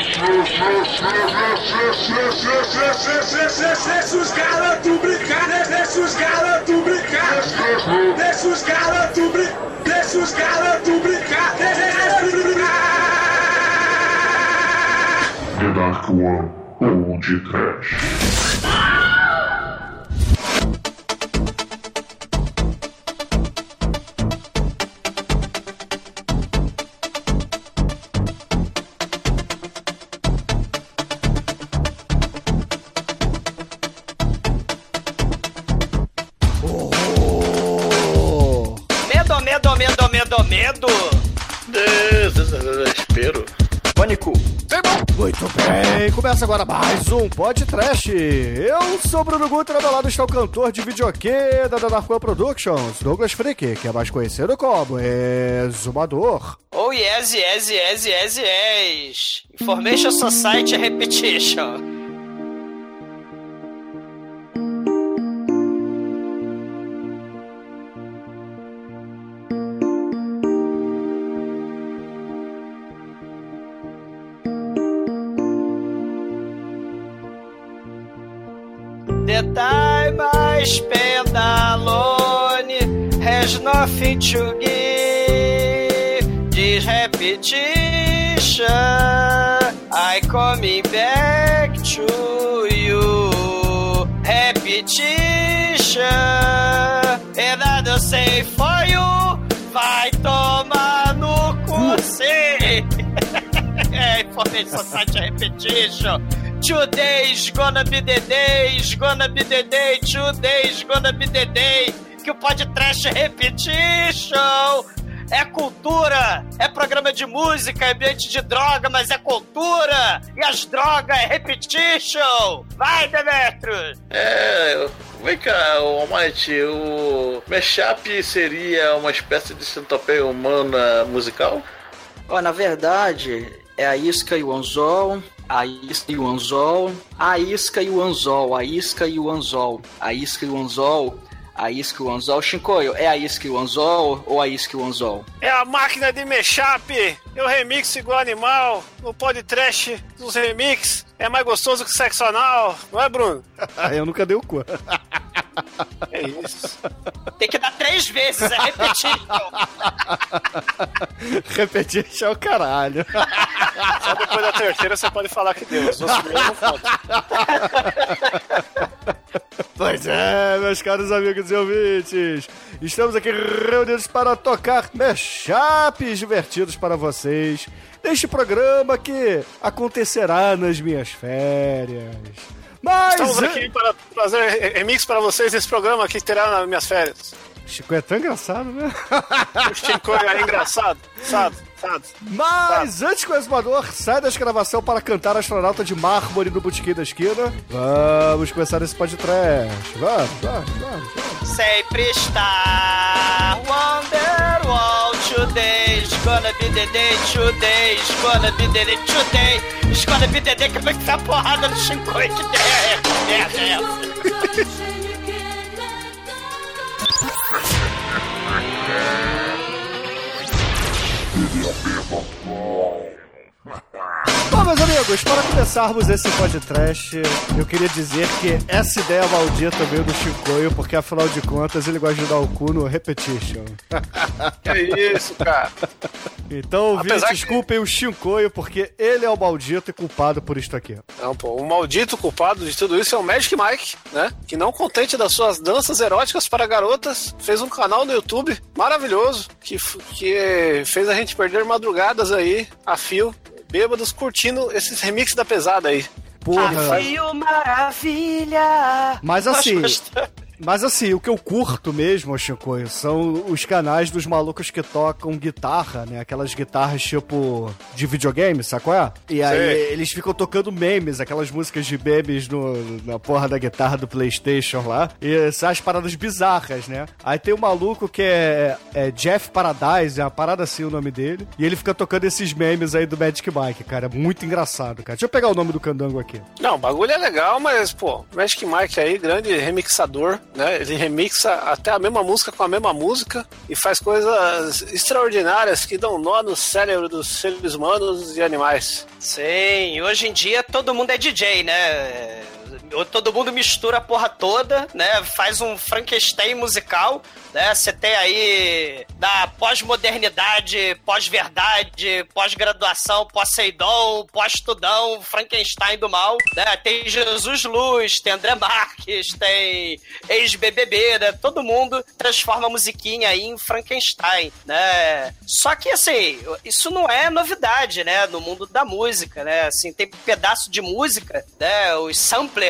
Deixa os garotos brincar, deixa os garotos brincar, deixa os garotos brincar, deixa os garotos brincar, deixa os brincar. The Dark One ou de Trash. Começa agora mais um Pod Trash. Eu sou Bruno Guter, ao meu lado está o cantor de videokê da Dark One Productions, Douglas Freak, que é mais conhecido como Exumador. Oh yes, yes, yes, yes, yes. Information Society Repetition. Spend alone has nothing to give. This repetition, I coming back to you. Repetition, and I don't say for you. Vai tomar no cu, sim. É, Information Society Repetition. Today's gonna be the day, is gonna be the day, today's gonna be the day. Que o podcast Repetition é cultura, é programa de música, é ambiente de droga, mas é cultura. E as drogas é Repetition. Vai, Demetrio. É, vem cá, o Almighty, o Mashup seria uma espécie de centopeia humana musical? Ó, na verdade, é a isca e o anzol, a isca e o anzol, a isca e o anzol, a isca e o anzol, a isca e o anzol, a isca e o anzol. Shinkoio, é a isca e o anzol ou a isca e o anzol? É a máquina de mashup. Eu remix igual animal. No podcast dos remix é mais gostoso que sexo anal. Não é, Bruno? Eu nunca dei o cu. É isso. Tem que dar três vezes, é Repetition. Repetir é o caralho. Só depois da terceira você pode falar que deu. Os outros não. Pois é, meus caros amigos e ouvintes, estamos aqui reunidos para tocar mashups divertidos para vocês neste programa que acontecerá nas minhas férias. Mas. Estamos aqui para fazer remix para vocês desse programa que terá nas minhas férias. Chico é tão engraçado, né? O Chico é engraçado. Sabe? Sabe? Mas antes que o exumador saia da escravação para cantar astronauta de mármore no botequim da esquina, vamos começar esse podcast. Vamos, vamos, vamos. vamos. Sempre está Wonderwall Today's gonna be the day Today's gonna be the day Today It's gonna be the day que vai ficar porrada no Shinkoi Que é merda é essa? meus amigos, para começarmos esse podcast, eu queria dizer que essa ideia maldita veio do Chicoio, porque afinal de contas ele gosta de dar o cu no repetition. Que isso, cara. Então, Apesar que- desculpem o Chicoio, porque ele é o maldito e culpado por isto aqui. Não, pô, o maldito culpado de tudo isso é o Magic Mike, né? Que não contente das suas danças eróticas para garotas, fez um canal no YouTube maravilhoso que, que fez a gente perder madrugadas aí a fio, bêbados, curtindo esses remixes da pesada aí. Porra. Fio maravilha Mas assim. Mas assim, o que eu curto mesmo, Chicoio, são os canais dos malucos que tocam guitarra, né? Aquelas guitarras tipo de videogame, sabe qual é? E aí Sei. eles ficam tocando memes, aquelas músicas de memes no, na porra da guitarra do Playstation lá. E são as paradas bizarras, né? Aí tem um maluco que é, é Jeff Paradise, é uma parada assim o nome dele. E ele fica tocando esses memes aí do Magic Mike, cara. É muito engraçado, cara. Deixa eu pegar o nome do candango aqui. Não, o bagulho é legal, mas, pô, Magic Mike aí, grande remixador, né? Ele remixa até a mesma música com a mesma música e faz coisas extraordinárias que dão nó no cérebro dos seres humanos e animais. Sim, hoje em dia todo mundo é DJ, né? Todo mundo mistura a porra toda, né? Faz um Frankenstein musical, né? Você tem aí da pós-modernidade, pós-verdade, pós-graduação, pós-seidon, pós-tudão, Frankenstein do mal, né? Tem Jesus Luz, tem André Marques, tem ex-BBB, né? Todo mundo transforma a musiquinha aí em Frankenstein, né? Só que, assim, isso não é novidade, né? No mundo da música, né? Assim, tem pedaço de música, né? Os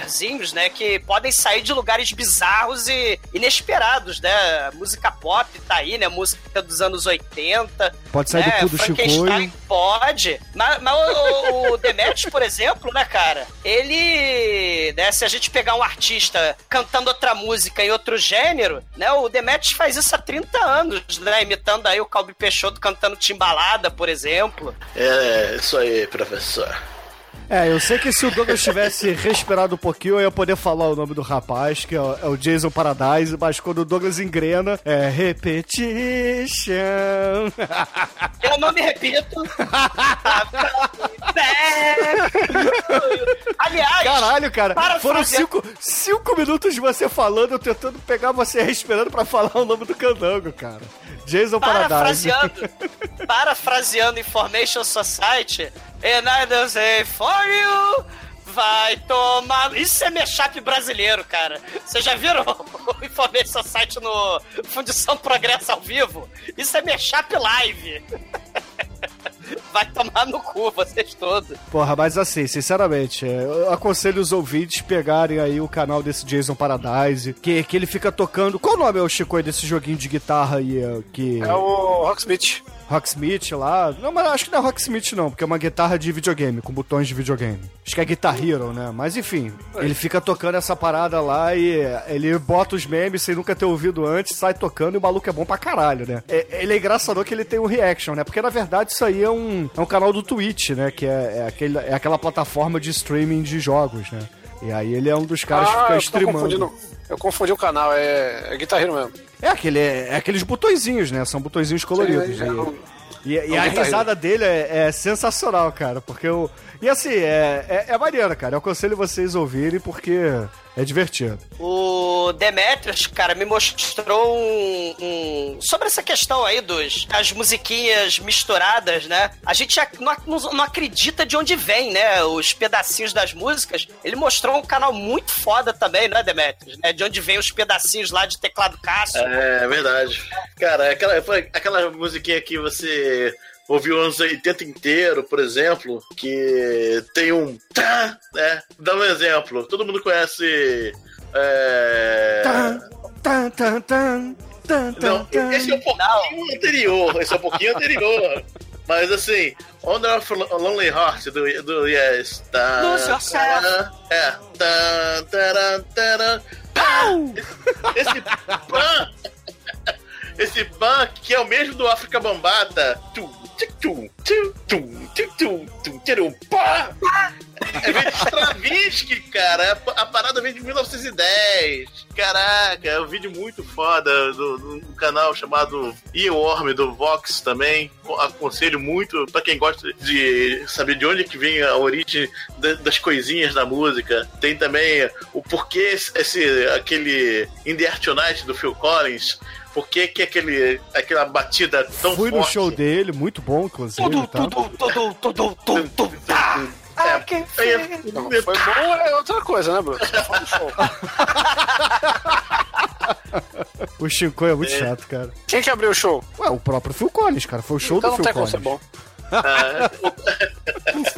samplerzinhos, né? Que podem sair de lugares bizarros e inesperados, né? Música pop tá aí, né? Música dos anos 80. Pode sair né? do cu do Frankenstein Chicoio. Pode. Mas, mas o, o Demetrius, por exemplo, né, cara? Ele, né, se a gente pegar um artista cantando outra música em outro gênero, né? O Demetrius faz isso há 30 anos, né? Imitando aí o Calbi Peixoto cantando Timbalada, por exemplo. É, isso aí, professor. É, eu sei que se o Douglas tivesse respirado um pouquinho, eu ia poder falar o nome do rapaz, que é o, é o Jason Paradise, mas quando o Douglas engrena, é Repetition. Eu não me repito. Aliás, Caralho, cara, Para foram fazer- cinco, cinco minutos de você falando, eu tentando pegar você respirando pra falar o nome do candango, cara. Jason Paradise. parafraseando, parafraseando Information Society, and I don't say for you, vai tomar. Isso é mashup brasileiro, cara. Vocês já viram o Information Society no Fundição Progresso ao vivo? Isso é mashup live. Vai tomar no cu, vocês todos. Porra, mas assim, sinceramente, eu aconselho os ouvintes pegarem aí o canal desse Jason Paradise, que, que ele fica tocando. Qual o nome é o Chico desse joguinho de guitarra aí? é, Que... É o Rocksmith. Rocksmith lá. Não, mas acho que não é Rocksmith, não, porque é uma guitarra de videogame, com botões de videogame. Acho que é Guitar Hero, né? Mas enfim, ele fica tocando essa parada lá e ele bota os memes sem nunca ter ouvido antes, sai tocando e o maluco é bom pra caralho, né? É- ele é engraçado que ele tem um reaction, né? Porque na verdade isso aí é um, é um canal do Twitch, né? Que é, é, aquele, é aquela plataforma de streaming de jogos, né? E aí ele é um dos caras que fica Ah, eu tô streamando. Eu confundi o canal, é, é mesmo. É, aquele, é aqueles botõezinhos, né? São botõezinhos coloridos. Sim, é, E- é E, e um a risada dele é, é sensacional, cara, porque o. E assim, é, é, é maneiro, cara. Eu aconselho vocês ouvirem porque é divertido. O Demetrius, cara, me mostrou um, um- Sobre essa questão aí dos as musiquinhas misturadas, né? A gente não, não acredita de onde vem, né? Os pedacinhos das músicas. Ele mostrou um canal muito foda também, né, Demetrius? Né? De onde vem os pedacinhos lá de teclado Cássio. É verdade. Cara, aquela, foi aquela musiquinha que você ouviu os anos 80 inteiro, por exemplo, que tem um tá, né? Dá um exemplo. Todo mundo conhece. É... Tan, tan, tan, Não, esse é um pouquinho anterior. Esse é um pouquinho anterior. Mas assim, Honor of Lonely Heart do, do Yes. Tá, Lose yourself. É. Tá, taran, taran. Esse pan. Esse pan que é o mesmo do África Bambata. Tum, Bah! É vem de Stravinsky, cara. A parada vem de 1910. Caraca, é um vídeo muito foda do, do- do canal chamado Earworm do Vox também. Aconselho muito pra quem gosta de saber de onde que vem a origem da- das coisinhas da música. Tem também o porquê esse aquele In the Air Tonight do Phil Collins. Por que, que aquele, aquela batida tão Fui no forte? show dele, muito bom, inclusive. Tudo, tá? tudo, tudo, tudo, tudo, tudo, É, Ah, quem é- fez? Não, foi bom é outra coisa, né, Bruno? Foi um show. O Chico é muito chato, cara. Quem que abriu o show? Ué, o próprio Phil Collins, cara. Foi o show então do não Phil tem como Collins. ser bom.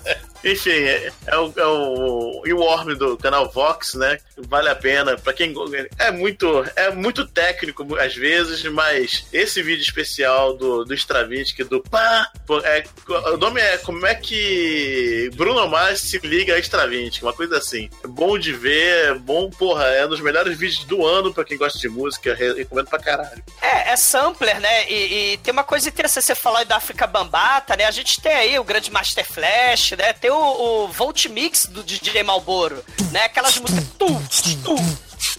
Enfim, é, é o, é o Earworm do canal Vox, né? Vale a pena. Pra quem. É muito, é muito técnico às vezes, mas esse vídeo especial do, do Stravinsky, do pá. É, o nome é Como é que Bruno Mars se liga a Stravinsky, uma coisa assim. É bom de ver, é bom, porra, é um dos melhores vídeos do ano pra quem gosta de música. re- Recomendo pra caralho. É, é sampler, né? E, e tem uma coisa interessante você falar da África Bambata, né? A gente tem aí o grande Master Flash, né? Tem o, o Volt Mix do DJ Malboro, né? Aquelas músicas. Tum, tum,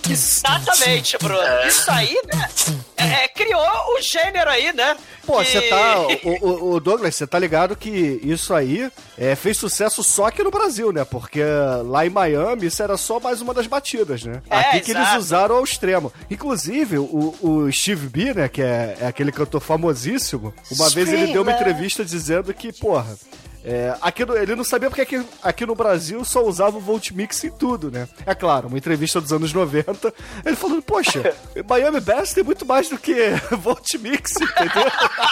Exatamente, Bruno. Isso aí, né? é, criou o gênero aí, né? Pô, Que- você tá. O, o- o Douglas, você tá ligado que isso aí é, fez sucesso só aqui no Brasil, né? Porque lá em Miami isso era só mais uma das batidas, né? É, aqui que eles usaram ao extremo. Inclusive, o, o Steve B, né? Que é, é aquele cantor famosíssimo, uma vez ele deu uma entrevista dizendo que, porra. É, aqui no- ele não sabia porque aqui, aqui no Brasil só usava o Voltmix em tudo, né? É claro, uma entrevista dos anos 90, ele falando, poxa, Miami Bass tem muito mais do que Voltmix, entendeu?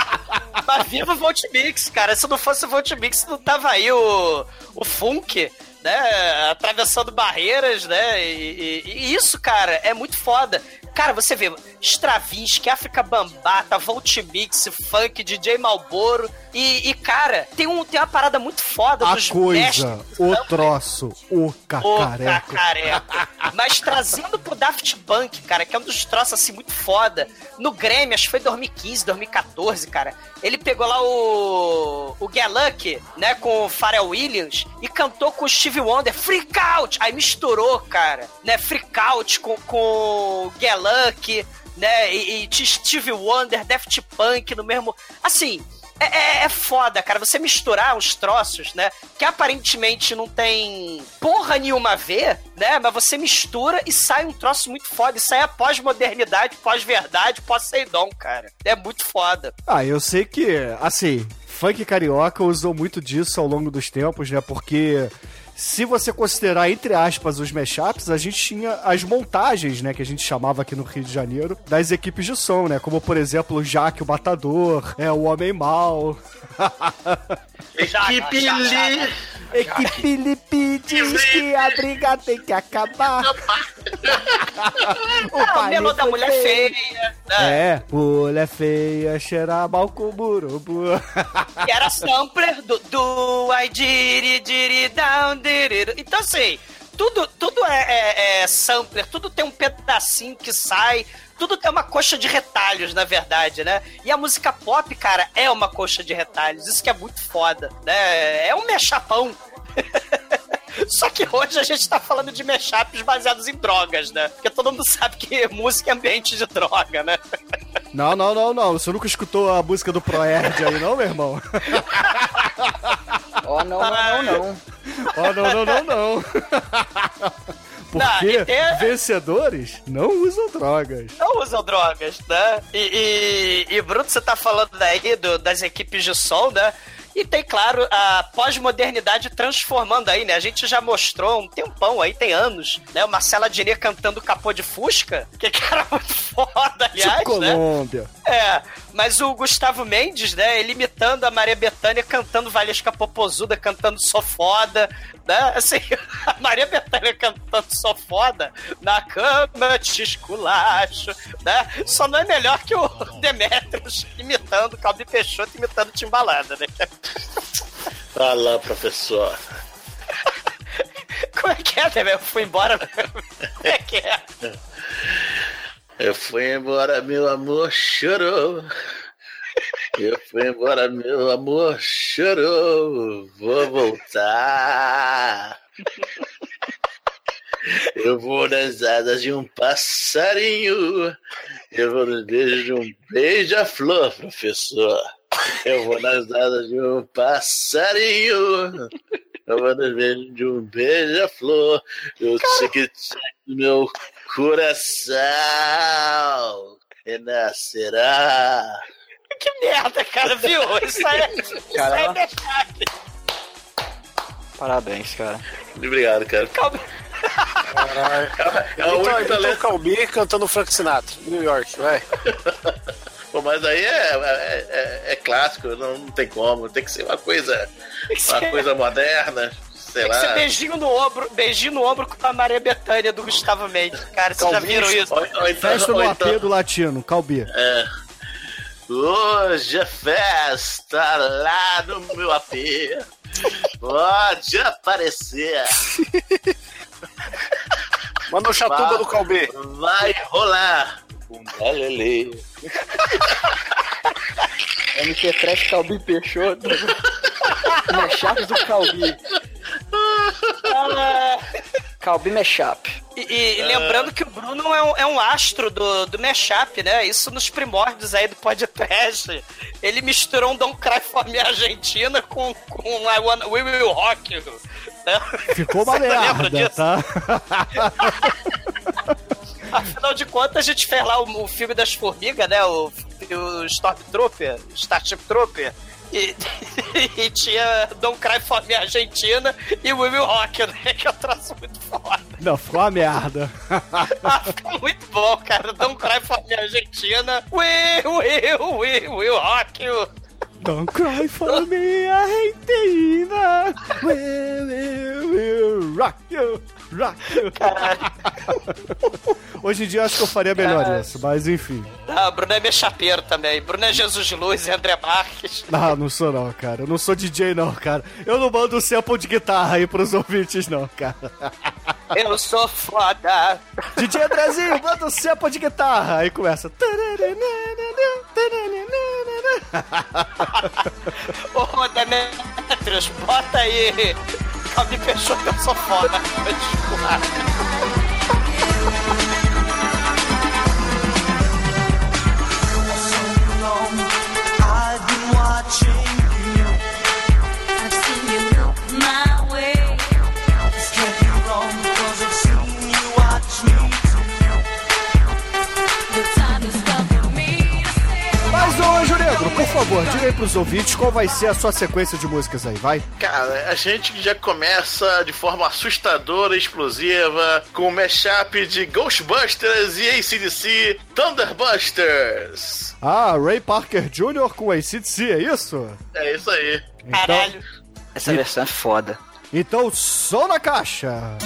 Mas viva o Voltmix, cara. Se não fosse o Voltmix, não tava aí o, o funk, né? Atravessando barreiras, né? E, e- e isso, cara, é muito foda. Cara, você vê Stravinsky, África Bambata, Voltmix, funk, DJ Malboro. E, e, cara, tem, um, tem uma parada muito foda A dos coisa, mestres o troço, o cacareco. cacareco. Mas trazendo pro Daft Punk, cara, que é um dos troços assim muito foda. No Grêmio, acho que foi 2015, 2014, cara. Ele pegou lá o. o Get Lucky, né, com o Pharrell Williams e cantou com o Steve Wonder, Freak Out! Aí misturou, cara, né, Freak Out com, com o Get Lucky, né, e, e Steve Wonder, Daft Punk no mesmo. Assim. É, é- é foda, cara, você misturar os troços, né? Que aparentemente não tem porra nenhuma a ver, né? Mas você mistura e sai um troço muito foda. Isso aí é pós-modernidade, pós-verdade, pós-seidom, cara. É muito foda. Ah, eu sei que, assim, funk carioca usou muito disso ao longo dos tempos, né? Porque se você considerar, entre aspas, os mashups, a gente tinha as montagens, né? Que a gente chamava aqui no Rio de Janeiro, das equipes de som, né? Como, por exemplo, o Jaque, o Matador, é, o Homem Mal. Equipe Li. Equipe Lipe diz que a briga tem que acabar. O É, o baile Melô da Mulher feio. Feia, né? É, mulher feia, cheira mal com burubu. Que era sampler do, do I did it down, did it. Então, assim, tudo, tudo é, é- é sampler, tudo tem um pedacinho que sai, tudo é uma coxa de retalhos, na verdade, né? E a música pop, cara, é uma coxa de retalhos, isso que é muito foda, né? É um mechapão. Só que hoje a gente tá falando de mashups baseados em drogas, né? Porque todo mundo sabe que música é ambiente de droga, né? Não, não, não, não. Você nunca escutou a música do Proerd aí, não, meu irmão? Ó, não, não, não, não. Ó, não, não, não, não. Não, Porque e tem- vencedores não usam drogas. não usam drogas, né? E, e, e Bruno, você tá falando aí do- das equipes de som, né? E tem, claro, a pós-modernidade transformando aí, né? A gente já mostrou um tempão aí, tem anos, né? O Marcelo Adnet cantando Capô de Fusca, que cara muito foda, aliás, Tipo né? Colômbia. É, mas o Gustavo Mendes, né, ele imitando a Maria Bethânia, cantando Valesca Popozuda, cantando Sou Foda, né, assim, a Maria Bethânia cantando Sou Foda, na cama te esculacho, né, só não é melhor que o Demetrius imitando Calbi Peixoto, imitando Timbalada, né, Vai lá, professor. como é que é, Demetrius? Eu fui embora, como é que é? Eu fui embora, meu amor chorou. Eu fui embora, meu amor chorou. Vou voltar. Eu vou nas asas de um passarinho. Eu vou nos beijos de um beija-flor, professor. Eu vou nas asas de um passarinho. Eu vou nos beijos de um beija-flor. Eu sei que do meu coração renascerá. Que merda, cara, viu? Isso aí, é- isso aí Cara, é ó. verdade. Parabéns, cara. Obrigado, cara. Calma. É o único Então, então talento. Calbi cantando Frank Sinatra, New York, vai. Pô, mas aí é, é, é- é clássico, não, não tem como. Tem que ser uma coisa, uma coisa moderna, sei Tem que ser lá. beijinho no ombro, beijinho no ombro com a Maria Bethânia do Gustavo Mendes. Cara, vocês já viram isso? Ou, ou então, Festa no ou AP então- do Latino, Calbi. Hoje é festa lá no meu AP. Pode aparecer, Manda o chatuba do Calbi. vai rolar. Um balelê. MP Trash Calbi Peixoto. Mashup do Calbi. Calbi Mashup. E, e lembrando que o Bruno é um, é um astro do, do mashup, né? Isso nos primórdios aí do podcast. Ele misturou um Don't Cry For Me Argentina com, com I Wanna, We Will Rock You. Né? Ficou uma Você lembra merda, disso? tá? Afinal de contas, a gente fez lá o, o filme das formigas, né? O, o Stormtrooper, Starship Trooper. E, e tinha Don't Cry For Me Argentina e We Will Rock, né? Que é um troço muito foda. Não, ficou uma merda. Ah, fica muito bom, cara. Don't Cry For Me Argentina. We will, we will rock you. Don't cry for me, Argentina. We will, will rock you, rock you. Hoje em dia eu acho que eu faria melhor Cara. isso, mas enfim. Ah, Bruno é meu chapeiro também. Bruno é Jesus Luz e André Marques. Não, não sou não, cara. Eu não sou DJ não, cara. Eu não mando sample de guitarra aí pros ouvintes não, cara. Eu sou foda. DJ Andrezinho, manda um sample de guitarra. Aí começa. Ô, Demetrius, bota aí. Calma, me fechou que eu sou foda. Desculpa. Favor, diga aí pros ouvintes qual vai ser a sua sequência de músicas aí, vai? Cara, a gente já começa de forma assustadora e explosiva com o mashup de Ghostbusters e ACDC Thunderbusters. Ah, Ray Parker Jr. com ACDC, é isso? É isso aí. Então, Caralho. Essa versão é foda. então som na caixa.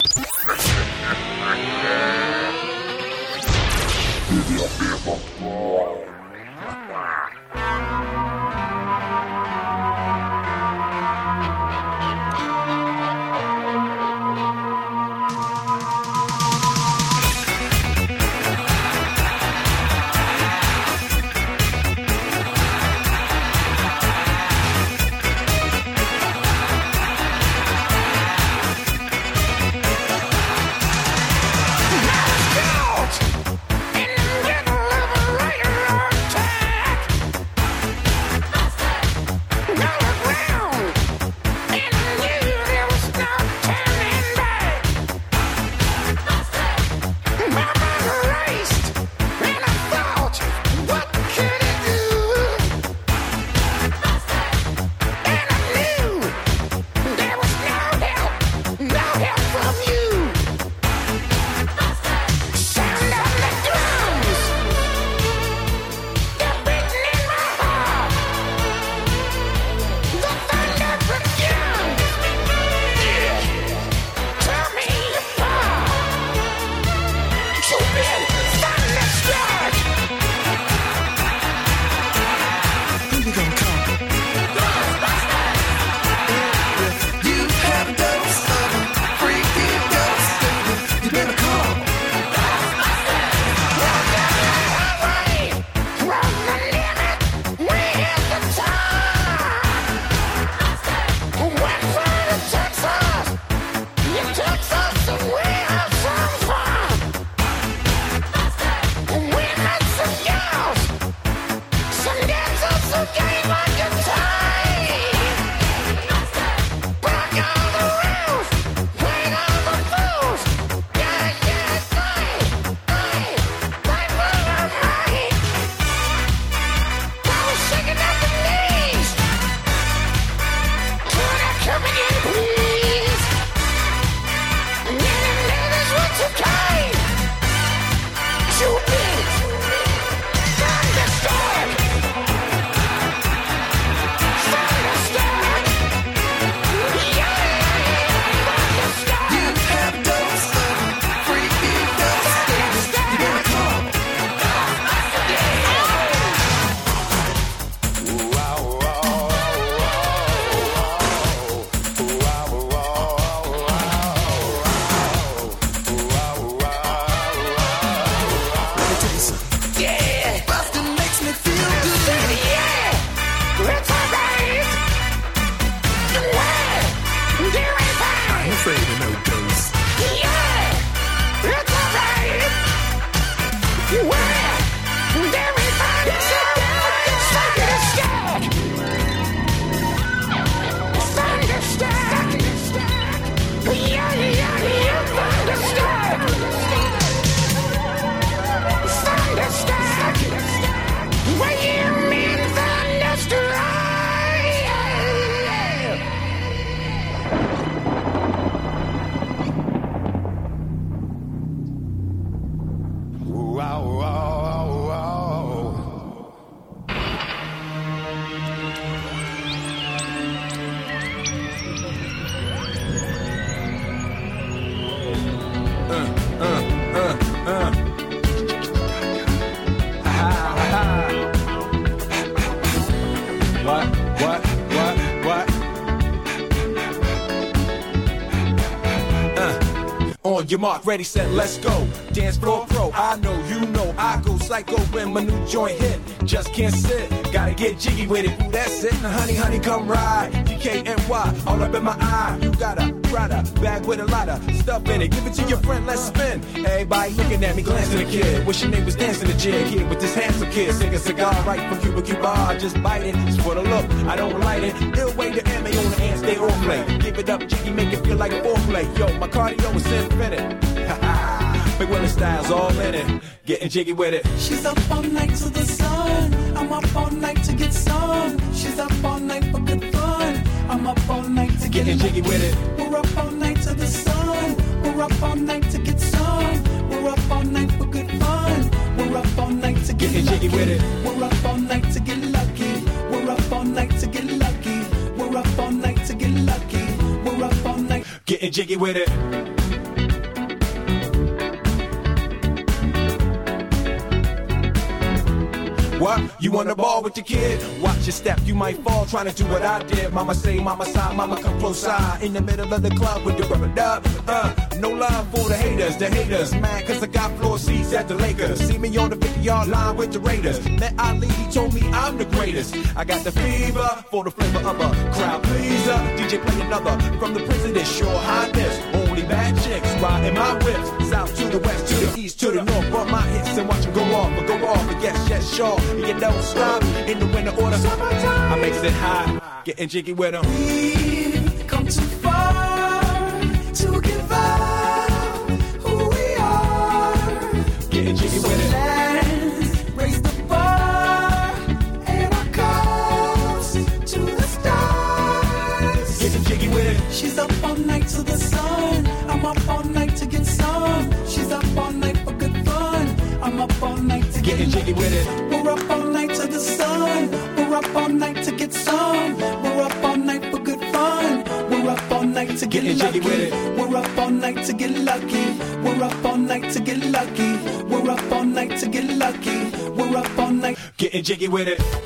What? What? What? Uh. On your mark, ready, set, let's go. Dance floor pro, I know, you know, I go psycho when my new joint hit. Just can't sit, gotta get jiggy with it. That's it. Now, honey, honey, come ride. DKNY, all up in my eye. You got a Prada bag with a lot of stuff in it. Give it to your friend, let's spin. Everybody looking at me, glancing at the kid. Wish your name was dancing the jig here with this handsome kid. Sing a cigar right from Cuba Cuba. Just bite it. just for the look, I don't light it. Ill way to MA on the hand, stay on play. Give it up, jiggy, make it feel like a foreplay. Yo, my cardio is infinite. Big Willie styles all in it. Getting jiggy with it. She's up all night to the sun. I'm up all night to get some. She's up all night for good fun. I'm up all night to get Getting jiggy with it. We're up all night to the sun. We're up all night to get some. We're up all night for good fun. We're up all night to get Getting jiggy with it. We're up all night to get lucky. We're up all night to get lucky. We're up all night to get lucky. We're up all night. Getting jiggy with it. What? You on the ball with your kid? Watch your step, you might fall trying to do what I did. Mama say, mama side, mama come close side. In the middle of the club with the rubber dub. Uh, no love for the haters, the haters. Mad cause I got floor seats at the Lakers. See me on the 50 yard line with the Raiders. Met Ali, he told me I'm the greatest. I got the fever for the flavor of a crowd pleaser. DJ play another from the president, sure highness. Only bad chicks riding my whips. South to the west, to the east, to the north. Bump my hits and watch them go off, but go off. But yes, yes, sure. You don't stop in the winter order. I makes it high, getting jiggy with them. We've come too far to give up who we are. Getting jiggy with it. Let's raise the bar and our cups to the stars. Getting jiggy with it. She's up all night to the sun. I'm up all night to get some. She's up all night for good fun. I'm up all night to get Getting jiggy with it. We're up all night to the sun. We're up all night to get some. We're up all night for good fun. We're up all night to get Getting lucky. jiggy with it. We're up all night to get lucky. We're up all night to get lucky. We're up all night to get lucky. We're up all night. Getting jiggy with it.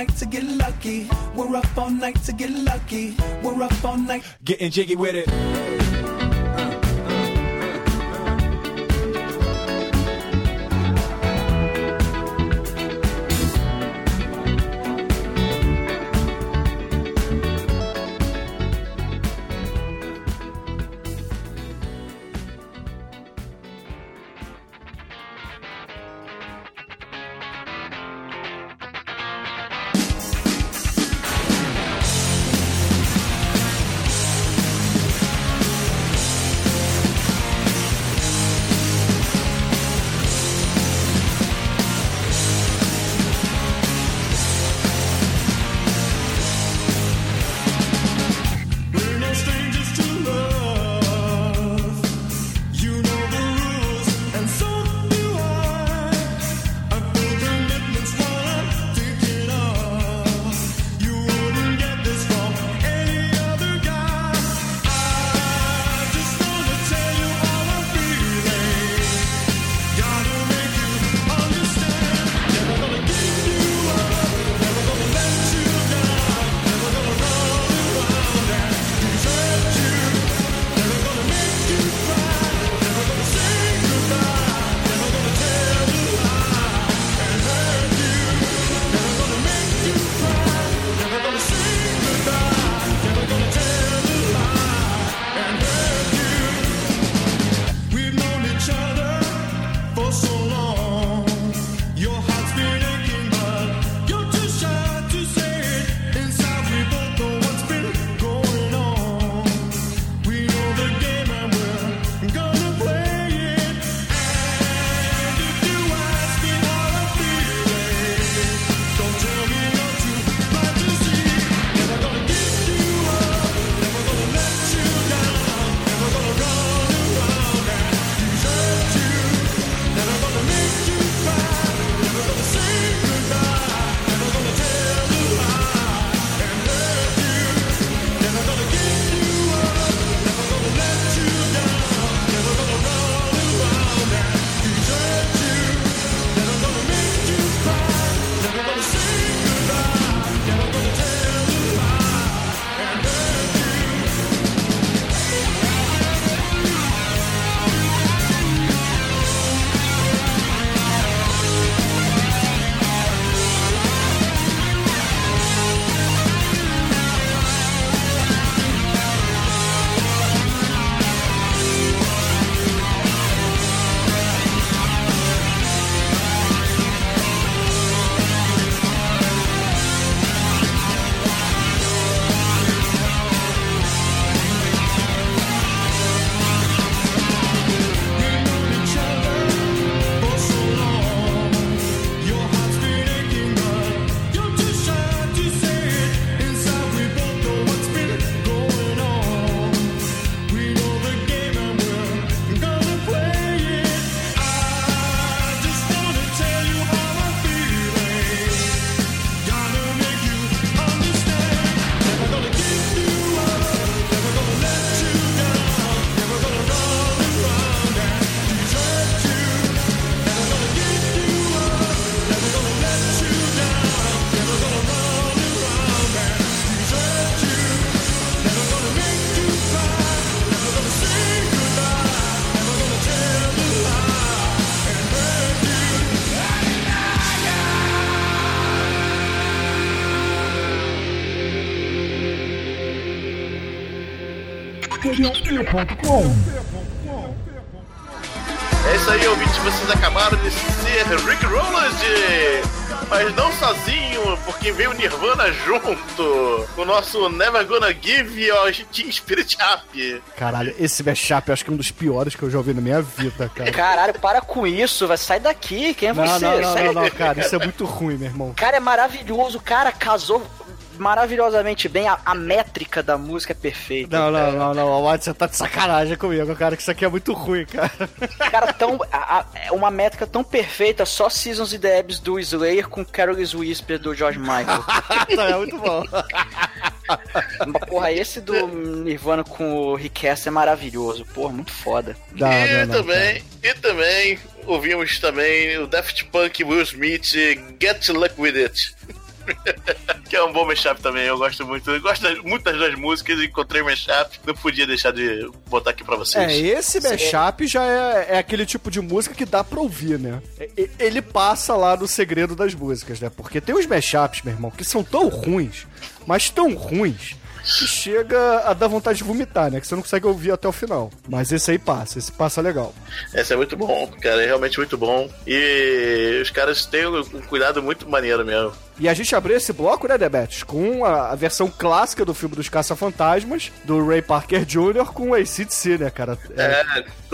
night to get lucky. We're up all night to get lucky. We're up all night. Getting jiggy with it. É isso aí, ouvintes. Vocês acabaram de ser Rick Rollins, mas não sozinho, porque veio Nirvana junto. O nosso Never Gonna Give Your Teen Spirit Up. Caralho, esse mashup acho que é um dos piores que eu já ouvi na minha vida, cara. Caralho, para com isso, vai sair daqui. Quem é Não, você? não, não, Sai- não, não, cara, isso é muito ruim, meu irmão. Cara, é maravilhoso. O cara casou maravilhosamente bem. A, a métrica da música é perfeita. Não, não, não, não, o Watson, você tá de sacanagem comigo, cara, que isso aqui é muito ruim, cara. Cara, tão, a- a- é uma métrica tão perfeita, só Seasons e the Abs do Slayer com Carol's Whisper do George Michael. é muito bom. Mas, Porra, esse do Nirvana com o Rick é maravilhoso. Porra, muito foda. Não, e não, não, também, e também ouvimos também o Daft Punk Will Smith Get Luck With It. que é um bom mashup também, eu gosto muito. Eu gosto das- muito das duas músicas, encontrei o mashup, não podia deixar de botar aqui pra vocês. É, esse mashup já é, é aquele tipo de música que dá pra ouvir, né? Ele passa lá no segredo das músicas, né? Porque tem uns mashups, meu irmão, que são tão ruins, mas tão ruins, que chega a dar vontade de vomitar, né? Que você não consegue ouvir até o final. Mas esse aí passa, esse passa legal. Esse é muito bom, cara, é realmente muito bom. E os caras têm um cuidado muito maneiro mesmo. E a gente abriu esse bloco, né, Debetes? Com a, a versão clássica do filme dos Caça-Fantasmas, do Ray Parker Jr. com o ACDC, né, cara? É,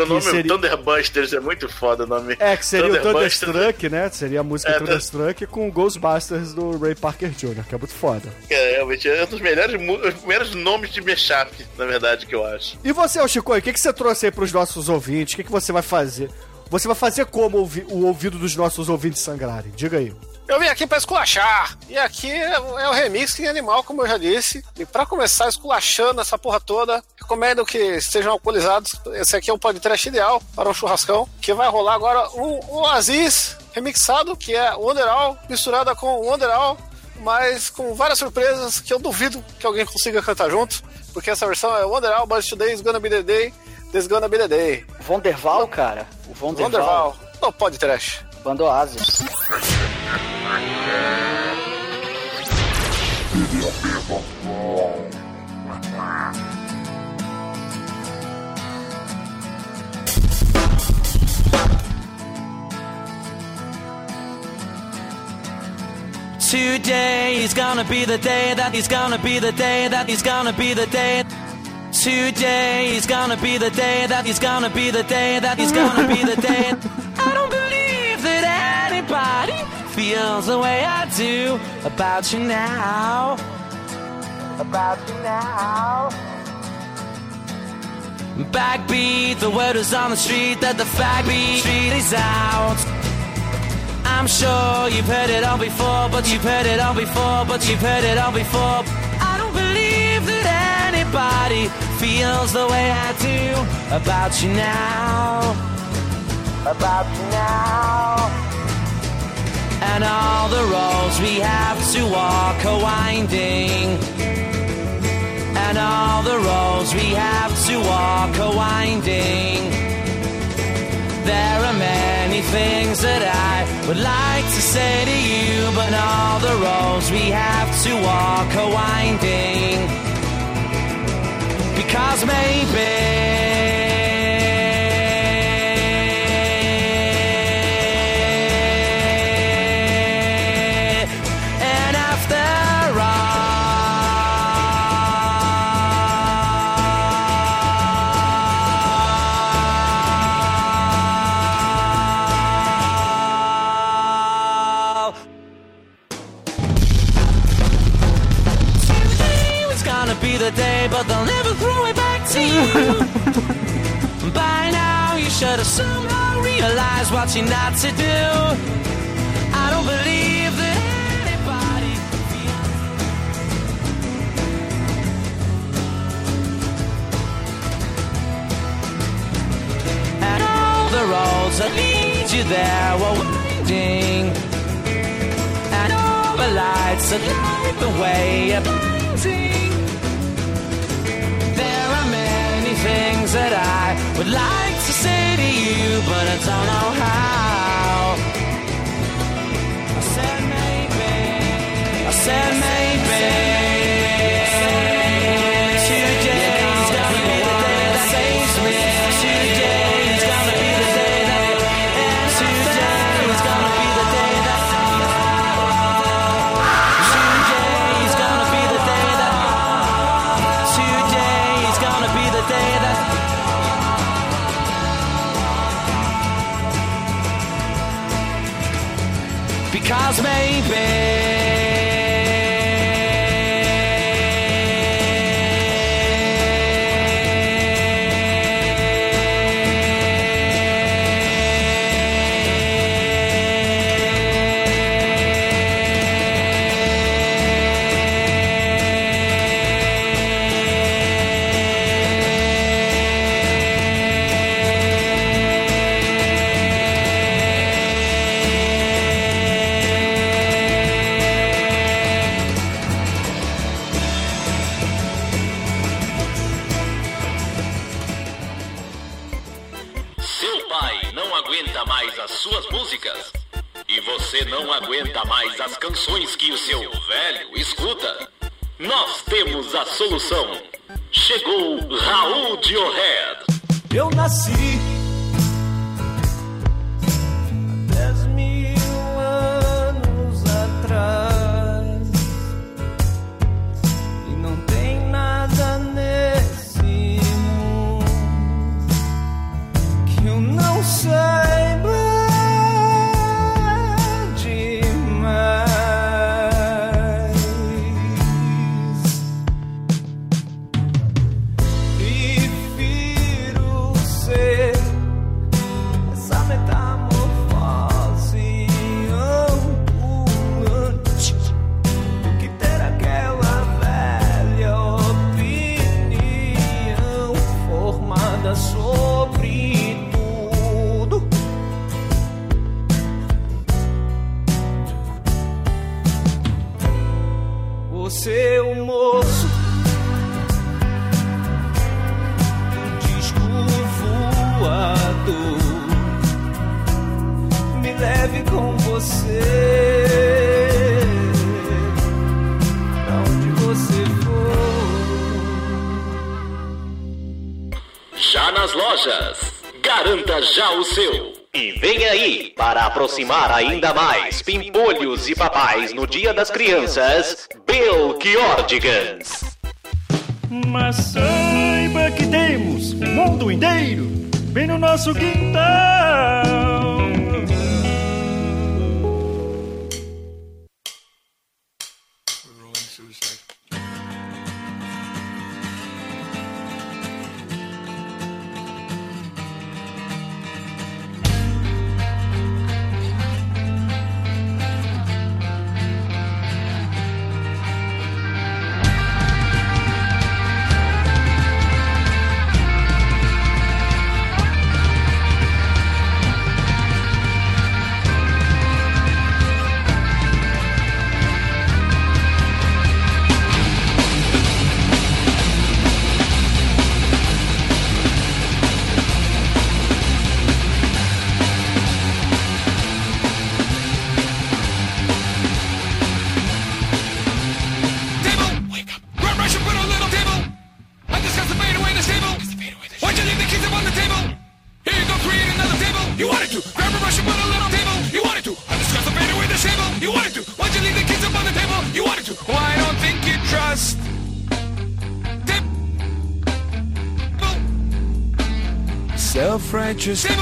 o nome seria- Thunderbusters é muito foda o nome. É, que seria o Thunderbusters. Thunderstruck, né? Seria a música É, Thunderstruck com o Ghostbusters do Ray Parker Jr., que é muito foda. É, realmente, é um dos melhores, primeiros nomes de mashup, na verdade, que eu acho. E você, Chico, o que, que você trouxe aí pros nossos ouvintes? O que, que você vai fazer? Você vai fazer como o ouvido dos nossos ouvintes sangrarem? Diga aí. Eu vim aqui pra esculachar. E aqui é, é o remix em animal, como eu já disse. E pra começar esculachando essa porra toda, recomendo que estejam alcoolizados. Esse aqui é o podcast ideal para um churrascão. Que vai rolar agora um, um Aziz remixado, que é Wonderal, misturada com Wonderal, mas com várias surpresas que eu duvido que alguém consiga cantar junto. Porque essa versão é Wonderal, but today is gonna be the day, this gonna be the day. Vonderval, cara. O Vonderval. Wonderval. No pod trash. Bando Oasis. Today is gonna be the day that he's gonna be the day that he's gonna be the day. Today is gonna be the day that he's gonna be the day that he's gonna be the day. I don't believe that anybody feels the way I do about you now. About you now. Backbeat, the word is on the street that the fag beat street is out. I'm sure you've heard it all before, but you've heard it all before, but you've heard it all before. I don't believe that anybody feels the way I do about you now. About you now. And all the roads we have to walk are winding. And all the roads we have to walk are winding. There are many things that I would like to say to you, but all the roads we have to walk are winding. Because maybe. Realized what you're not to do. I don't believe that anybody feels. And all the roads that lead you there were winding. And all the lights that light the way are blinding. There are many things that I would like you, but I don't know how. I said maybe. I said maybe. que o seu velho escuta, nós temos a solução. Chegou Raul Diohead. Eu nasci aproximar ainda mais pimpolhos e papais no Dia das Crianças, Belchior Mas saiba que temos o mundo inteiro bem no nosso quintal. just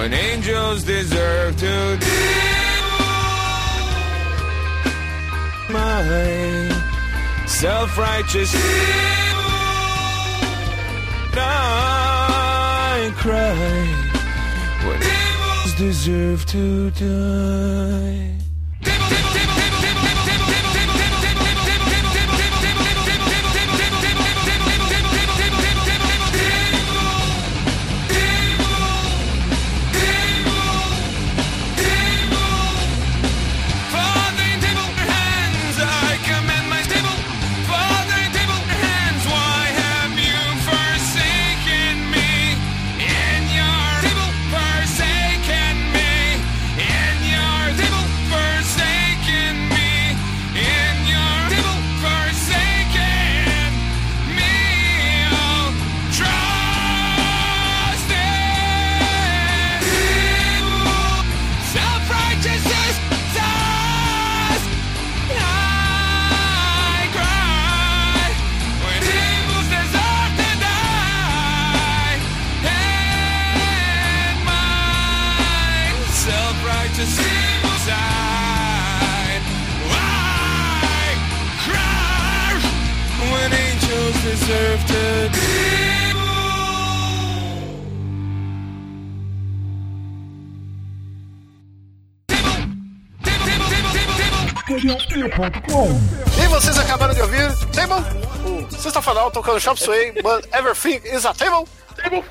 when angels deserve to do my self-righteous I cry. When angels deserve to die. E vocês acabaram de ouvir Table, o Sexta Fanal tocando Shop Sway, but Everything is a Table. Table,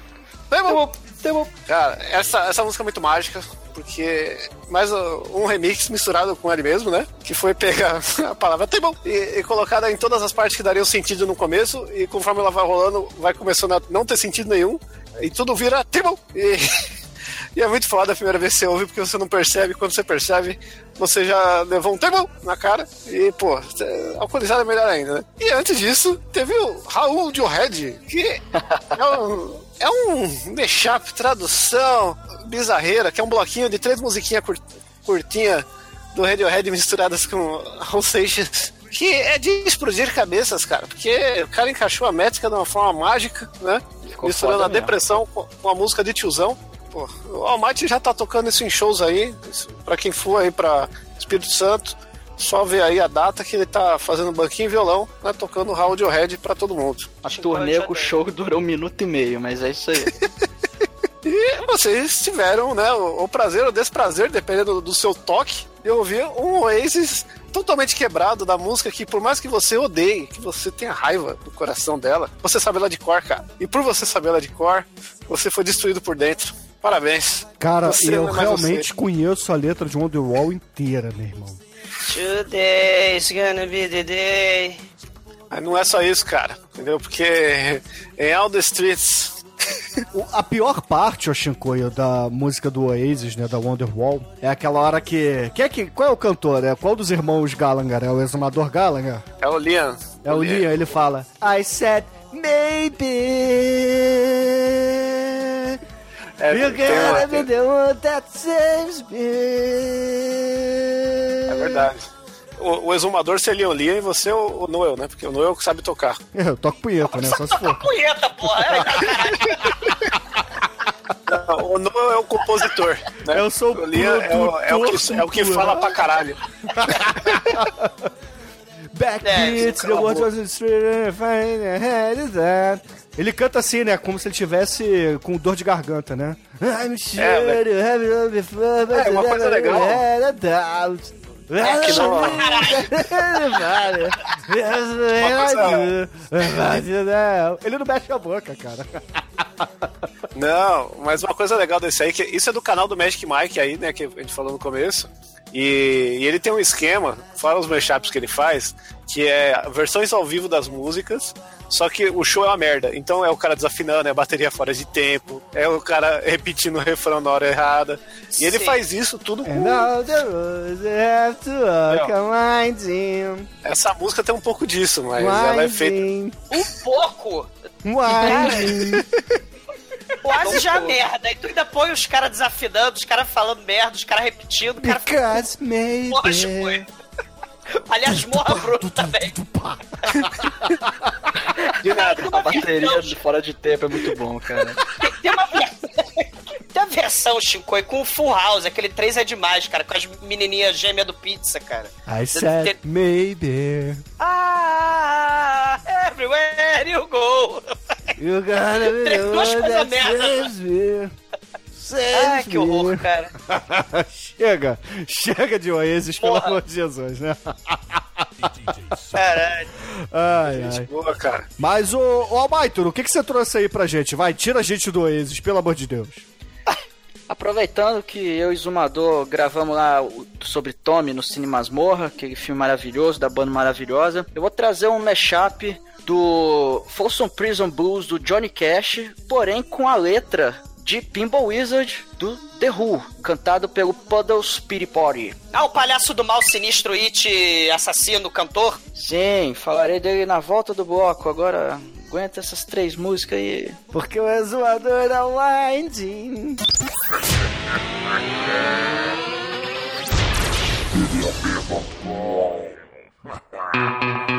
Table, Table. Cara, essa, essa música é muito mágica, porque mais um remix misturado com ele mesmo, né? Que foi pegar a palavra Table e, e colocada em todas as partes que dariam sentido no começo, e conforme ela vai rolando, vai começando a não ter sentido nenhum, e tudo vira Table. E. E é muito foda a primeira vez que você ouve, porque você não percebe. Quando você percebe, você já levou um termo na cara. E, pô, cê- alcoolizado é melhor ainda, né? E antes disso, teve o Raul Johed, que é um, é um mashup, tradução bizarreira, que é um bloquinho de três musiquinhas cur, curtinha do Radiohead misturadas com Raul Seixas. Que é de explodir cabeças, cara. Porque o cara encaixou a métrica de uma forma mágica, né? Misturando foda a mesmo. depressão com com a música de tiozão. Pô, o Almighty já tá tocando isso em shows aí. Pra quem for aí pra Espírito Santo, só ver aí a data que ele tá fazendo banquinho e violão, né? Tocando Radiohead pra todo mundo. A turnê com o show durou um minuto e meio, mas é isso aí. E vocês tiveram, né, o, o prazer ou desprazer, dependendo do, do seu toque, de ouvir um Oasis totalmente quebrado da música que, por mais que você odeie, que você tenha raiva do coração dela, você sabe ela de cor, cara. E por você saber ela de cor, você foi destruído por dentro. Parabéns. Cara, Você eu é realmente você. conheço a letra de Wonderwall inteira, meu irmão. Today's gonna be the day. Mas não é só isso, cara. Entendeu? Porque em All the Streets. O- A pior parte, ô Shinkoio, da música do Oasis, né, da Wonderwall, é aquela hora que... que, é que qual é o cantor? É qual dos irmãos Gallagher? É o exumador Gallagher? É o Liam. É o Liam, ele fala... I said, maybe... É, uma- gonna be the one that saves me. É verdade. O, o exumador seria o Liam e você o, o Noel, né? Porque o Noel que sabe tocar. Eu toco punheta, né? Só se for. Punheta, porra. É, Não, o Noel é o compositor. Né? Eu sou o Liam é o, é o que, é o que fala pra caralho. Back É, beats, the world was straight and fine, and it that. Ele canta assim, né? Como se ele tivesse com dor de garganta, né? I'm sure É, you have but É, uma coisa legal. É que não- Ele não mexe a boca, cara. Não, mas uma coisa legal desse aí, que isso é do canal do Magic Mike aí, né, que a gente falou no começo. E, e ele tem um esquema, fora os mashups que ele faz, que é versões ao vivo das músicas, só que o show é uma merda. Então é o cara desafinando, é a bateria fora de tempo, é o cara repetindo o refrão na hora errada. E ele Sim. faz isso tudo com. And all the roads have to walk a winding, Essa música tem um pouco disso, mas ela é feita. winding, Um pouco. winding. Quase já merda. E tu ainda põe os caras desafinando, os caras falando merda, os caras repetindo, o cara fica. Because maybe... Lógico, ué. Aliás, morra bruto também. De nada. A bateria de fora de tempo é muito bom, cara. Tem uma versão. Tem a versão, Shinkoi, com o Full House, aquele 3 é demais, cara, com as menininhas gêmeas do pizza, cara. I said maybe Ah, everywhere you go. you gotta be duas coisas merda. Ai, que horror, cara. chega, chega de Oasis, pelo Porra. amor de Jesus, né? Caralho. Ai, ai. Boa, cara. Mas, ô, ô o que, que você trouxe aí pra gente? Vai, tira a gente do Oasis, pelo amor de Deus. Aproveitando que eu e Zumador gravamos lá sobre Tommy no Cine Masmorra, aquele filme maravilhoso, da banda maravilhosa, eu vou trazer um mashup do Folsom Prison Blues do Johnny Cash, porém com a letra de Pinball Wizard do The Who, cantado pelo Puddles Party. Ah, o palhaço do mal sinistro It assassino, cantor? Sim, falarei dele na volta do bloco, agora aguenta essas três músicas aí. Porque o exumador é o winding. Ever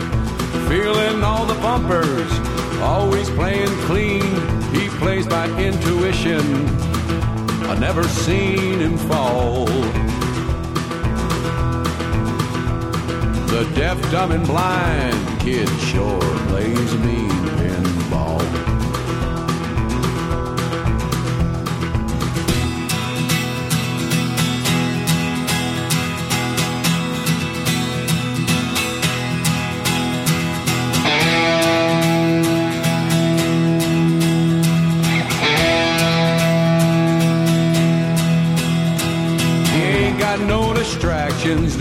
feeling all the bumpers, always playing clean. He plays by intuition. I never seen him fall. The deaf, dumb, and blind kid sure plays mean pinball.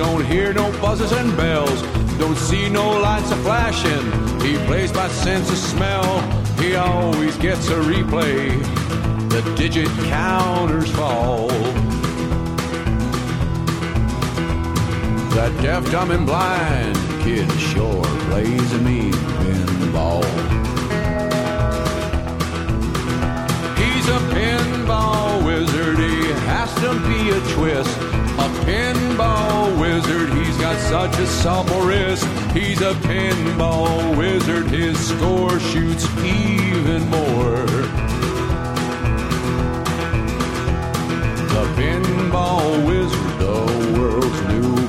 Don't hear no buzzes and bells, don't see no lights a flashing. He plays by sense of smell, he always gets a replay. The digit counters fall. That deaf, dumb, and blind kid sure plays a mean pinball. He's a pinball wizard, he has to be a twist. Pinball wizard, he's got such a supple wrist. He's a pinball wizard, his score shoots even more. The pinball wizard, the world's new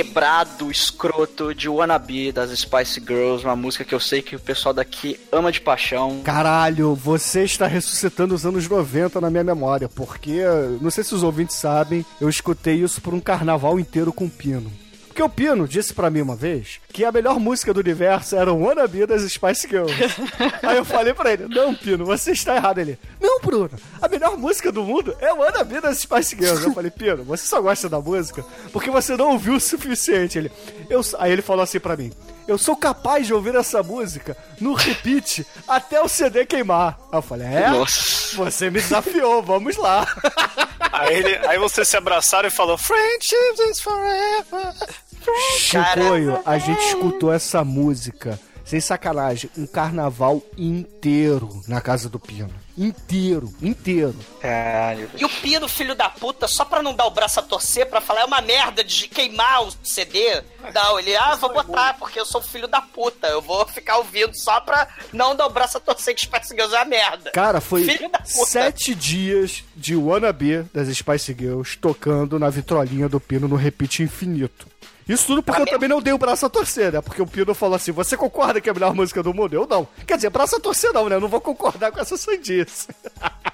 quebrado escroto de Wannabe das Spice Girls, uma música que eu sei que o pessoal daqui ama de paixão. Caralho, você está ressuscitando os anos 90 na minha memória, porque, não sei se os ouvintes sabem, eu escutei isso por um carnaval inteiro com Pino. Porque o Pino disse pra mim uma vez que a melhor música do universo era o Wannabe das Spice Girls. Aí eu falei pra ele, não, Pino, você está errado. Ele, não, Bruno, a melhor música do mundo é o Wannabe das Spice Girls. Eu falei, Pino, você só gosta da música porque você não ouviu o suficiente. Ele, eu, aí ele falou assim pra mim, eu sou capaz de ouvir essa música no repeat até o CD queimar. Aí eu falei, é? Nossa. Você me desafiou, vamos lá. Aí, ele, aí você se abraçaram e falou: Friendship is forever. Chicoio, a gente escutou essa música, sem sacanagem, um carnaval inteiro na casa do Pino. Inteiro, inteiro. Caralho. E o Pino, filho da puta, só pra não dar o braço a torcer, pra falar é uma merda de queimar o CD. Não, ele, ah, vou botar, porque eu sou filho da puta. Eu vou ficar ouvindo só pra não dar o braço a torcer que Spice Girls é uma merda. Cara, foi Filho da puta. sete dias de Wannabe das Spice Girls tocando na vitrolinha do Pino no repeat infinito. Isso tudo porque eu também não dei o braço a torcer, né? Porque o Pino falou assim: você concorda que é a melhor música do mundo? Eu não. Quer dizer, braço a torcer não, né? Eu não vou concordar com essa sandice.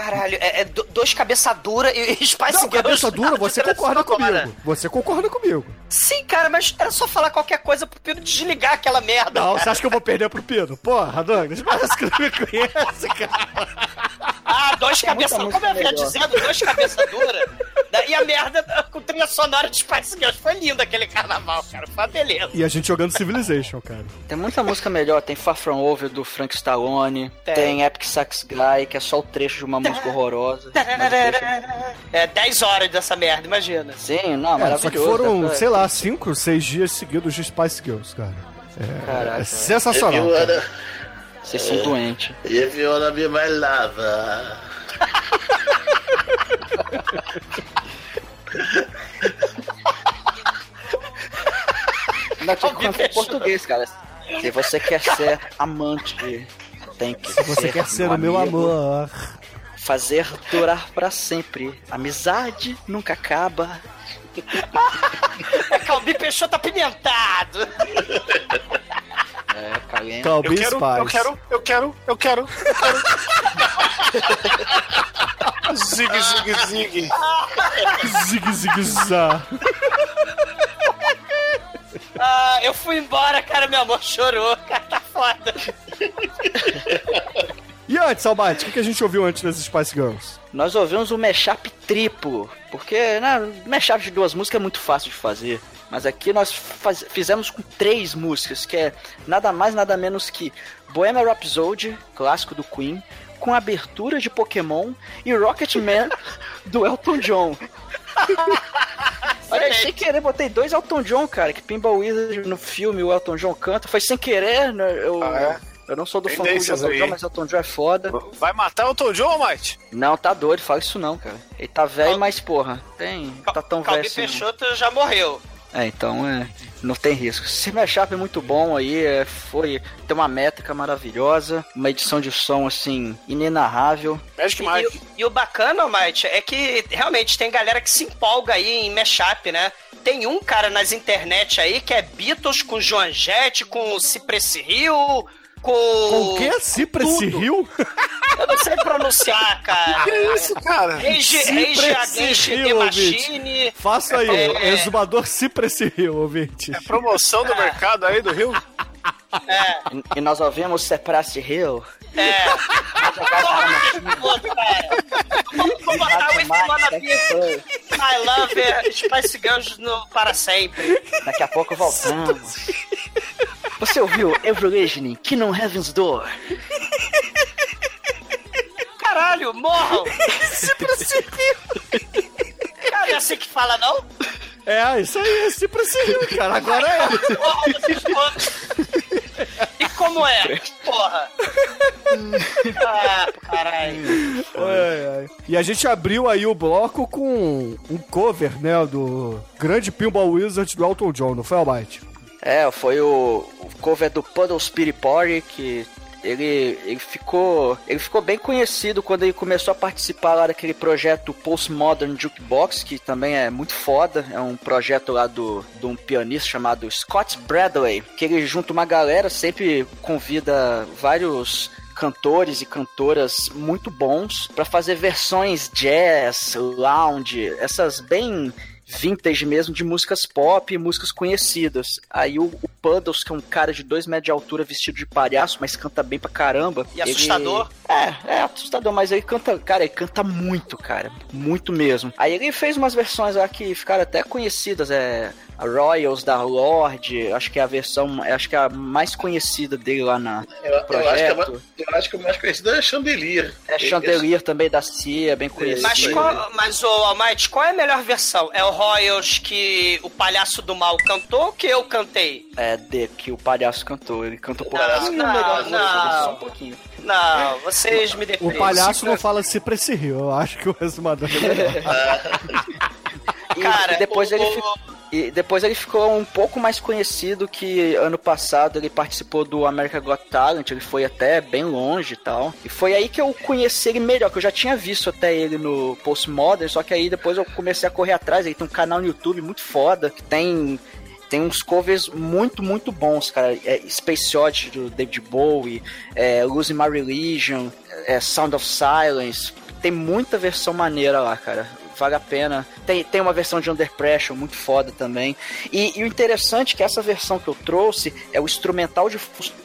Caralho, é, é do- dois cabeça dura e e Spice Não, Girls. cabeça dura, você concorda comigo. Você concorda comigo. Sim, cara, mas era só falar qualquer coisa pro Pino desligar aquela merda. Não, cara. você acha que eu vou perder pro Pino? Porra, Douglas, parece que não me conhece, cara. Ah, dois cabeça Como eu vinha dizendo, dois cabeça dura. Né? E a merda com trilha sonora de Spice Girls. Foi lindo aquele carnaval, cara. Foi uma beleza. E a gente jogando Civilization, cara. Tem muita música melhor, tem Far From Over do Frank Stallone, Tem. tem, Epic Sax Guy, que é só o trecho de uma música horrorosa. é- É 10 horas dessa merda, imagina. Sim, não, É, maravilhoso. só que foram, pra- sei lá, cinco, seis dias seguidos de Spice Girls, cara. É, Caraca. é sensacional. Wanna, Vocês são doentes. if you wanna be my lover. Tinha que em português, cara. Se você quer ser amante, tem que Se você quer ser o meu amigo, amor. Fazer durar pra sempre. Amizade nunca acaba. É Calbi Peixoto apimentado. É, caliente. Eu quero, eu Spice. quero, eu quero, eu quero, eu quero. zig, zig, zig. Zig, zig, zá. Ah, eu fui embora, cara. Meu amor chorou. Cara, tá foda. E antes, Albate, o que a gente ouviu antes das Spice Girls? Nós ouvimos o mashup triplo, porque né, mashup de duas músicas é muito fácil de fazer. Mas aqui nós faz- fizemos com três músicas, que é nada mais, nada menos que Bohemian Rhapsody, clássico do Queen, com abertura de Pokémon e Rocketman do Elton John. Olha, sem querer, botei dois Elton John, cara, que Pinball Wizard no filme o Elton John canta. Foi sem querer, né, eu, Ah, é? eu não sou do fã dessas Elton aí, John, mas Elton John é foda. Vai matar o Tom John, Mike? Não, tá doido, fala isso não, cara. Ele tá velho, mas porra, tem. Tá tão velho Calbi assim. Peixoto já morreu. É, então é. Não tem risco. Esse mashup é muito bom aí, é, foi. Tem uma métrica maravilhosa, uma edição de som assim, inenarrável. Magic E, Mike. o- e o bacana, Mate, é que realmente tem galera que se empolga aí em mashup, né? Tem um cara nas internet aí que é Beatles com Joan Jett, com Cypress Hill, com... Com o quê? Cypress tudo. Hill? Eu não sei pronunciar, cara. Que isso, cara? Ouvinte. Machine. Faça aí, É. exumador Cypress Hill, ouvinte. Promoção do mercado aí do Rio? E, e nós ouvimos Seprace Hill. É. Vou- botar o Wanna Be My Lover Spice Girls no, para sempre. Daqui a pouco voltamos. Você ouviu Every Listening, Kingdom Heaven's Door? Caralho, morram! Cara, é assim que fala, não? É, isso aí, Cypress Hill, cara. Agora é. Porra, vocês todos. E como é? Porra. Ah, caralho. Ai, ai. E a gente abriu aí o bloco com um cover, né, do grande Pinball Wizard do Elton John, não foi, Albite? É, foi o cover do Puddle Spirit Party, que Ele, ele ficou ele ficou bem conhecido quando ele começou a participar lá daquele projeto Postmodern Jukebox, que também é muito foda. É um projeto lá do, de um pianista chamado Scott Bradley, que ele junta uma galera, sempre convida vários cantores e cantoras muito bons para fazer versões jazz, lounge, essas bem vintage mesmo de músicas pop e músicas conhecidas. Aí o, o Puddles, que é um cara de dois metros de altura vestido de palhaço, mas canta bem pra caramba. E assustador. Ele... É, é assustador, mas ele canta, cara, ele canta muito, cara. Muito mesmo. Aí ele fez umas versões lá que ficaram até conhecidas, é Royals da Lorde, acho que é a versão, acho que é a mais conhecida dele lá na Eu, eu projeto. acho que é mais, eu acho que o mais conhecido é Chandelier. É Chandelier também da Cia, bem conhecido. Mas, qual, mas o Almighty, qual é a melhor versão? É o Royals que o palhaço do mal cantou ou que eu cantei? É, de que o palhaço cantou, ele canta um Não, pouquinho não, melhor não. só um pouquinho. Não, vocês me O defendem. palhaço não fala Cypress Hill, eu acho que o resumador é melhor. E, Cara, e depois o- ele o- e depois ele ficou um pouco mais conhecido que ano passado ele participou do America Got Talent, ele foi até bem longe e tal. E foi aí que eu conheci ele melhor, que eu já tinha visto até ele no Postmodern, só que aí depois eu comecei a correr atrás, ele tem um canal no YouTube muito foda, que tem tem uns covers muito, muito bons, cara. É Space Oddity do David Bowie, é Losing My Religion, é Sound of Silence. Tem muita versão maneira lá, cara. Vale a pena. Tem, tem uma versão de Under Pressure muito foda também. E, e o interessante é que essa versão que eu trouxe é o instrumental de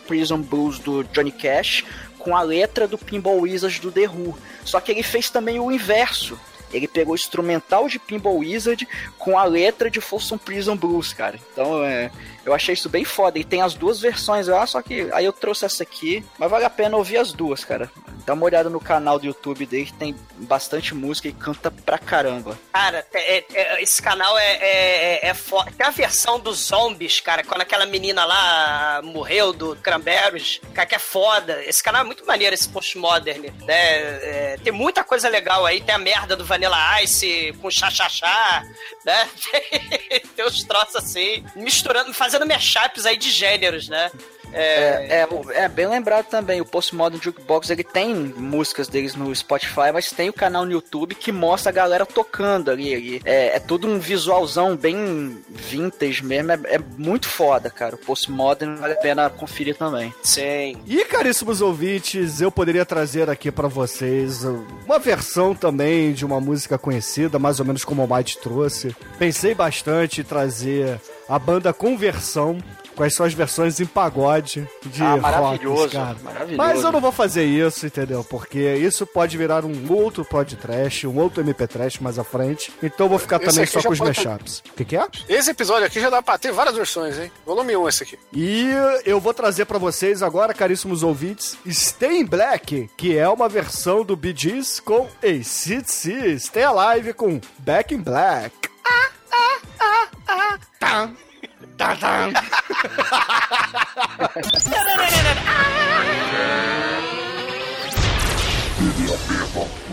Prison Blues do Johnny Cash com a letra do Pinball Wizard do The Who. Só que ele fez também o inverso. Ele pegou o instrumental de Pinball Wizard com a letra de Folsom Prison Blues, cara. Então, é, eu achei isso bem foda. E tem as duas versões lá, só que aí eu trouxe essa aqui. Mas vale a pena ouvir as duas, cara. Dá uma olhada no canal do YouTube dele, que tem bastante música e canta pra caramba. Cara, é- é- esse canal é, é, é foda. Tem a versão dos zombies, cara, quando aquela menina lá morreu do Cranberries, cara, que é foda. Esse canal é muito maneiro, esse postmodern, né? É, tem muita coisa legal aí. Tem a merda do Vanilla Ice com chá-chá-chá, né? tem uns troços assim, misturando, fazendo mashups aí de gêneros, né? É, é, o- é bem lembrado também, o Postmodern Jukebox, ele tem músicas deles no Spotify, mas tem o canal no YouTube que mostra a galera tocando ali. ali. É, é tudo um visualzão bem vintage mesmo, é, é muito foda, cara. O Postmodern vale a pena conferir também. Sim. E, caríssimos ouvintes, eu poderia trazer aqui pra vocês uma versão também de uma música conhecida, mais ou menos como o Might trouxe. Pensei bastante em trazer a banda Conversão, com as suas versões em pagode de Ah, rock, maravilhoso, cara. maravilhoso. Mas eu não vou fazer isso, entendeu? Porque isso pode virar um outro pod trash, um outro MP trash mais à frente. Então eu vou ficar Esse também só com os pode- mashups. O que, que é? Esse episódio aqui já dá pra ter várias versões, hein? Volume 1 esse aqui. E eu vou trazer pra vocês agora, caríssimos ouvintes, Stay in Black, que é uma versão do Bee Gees com ACDC. Stay Alive com Back in Black. Tá. Tá, tá. No time to talk. Music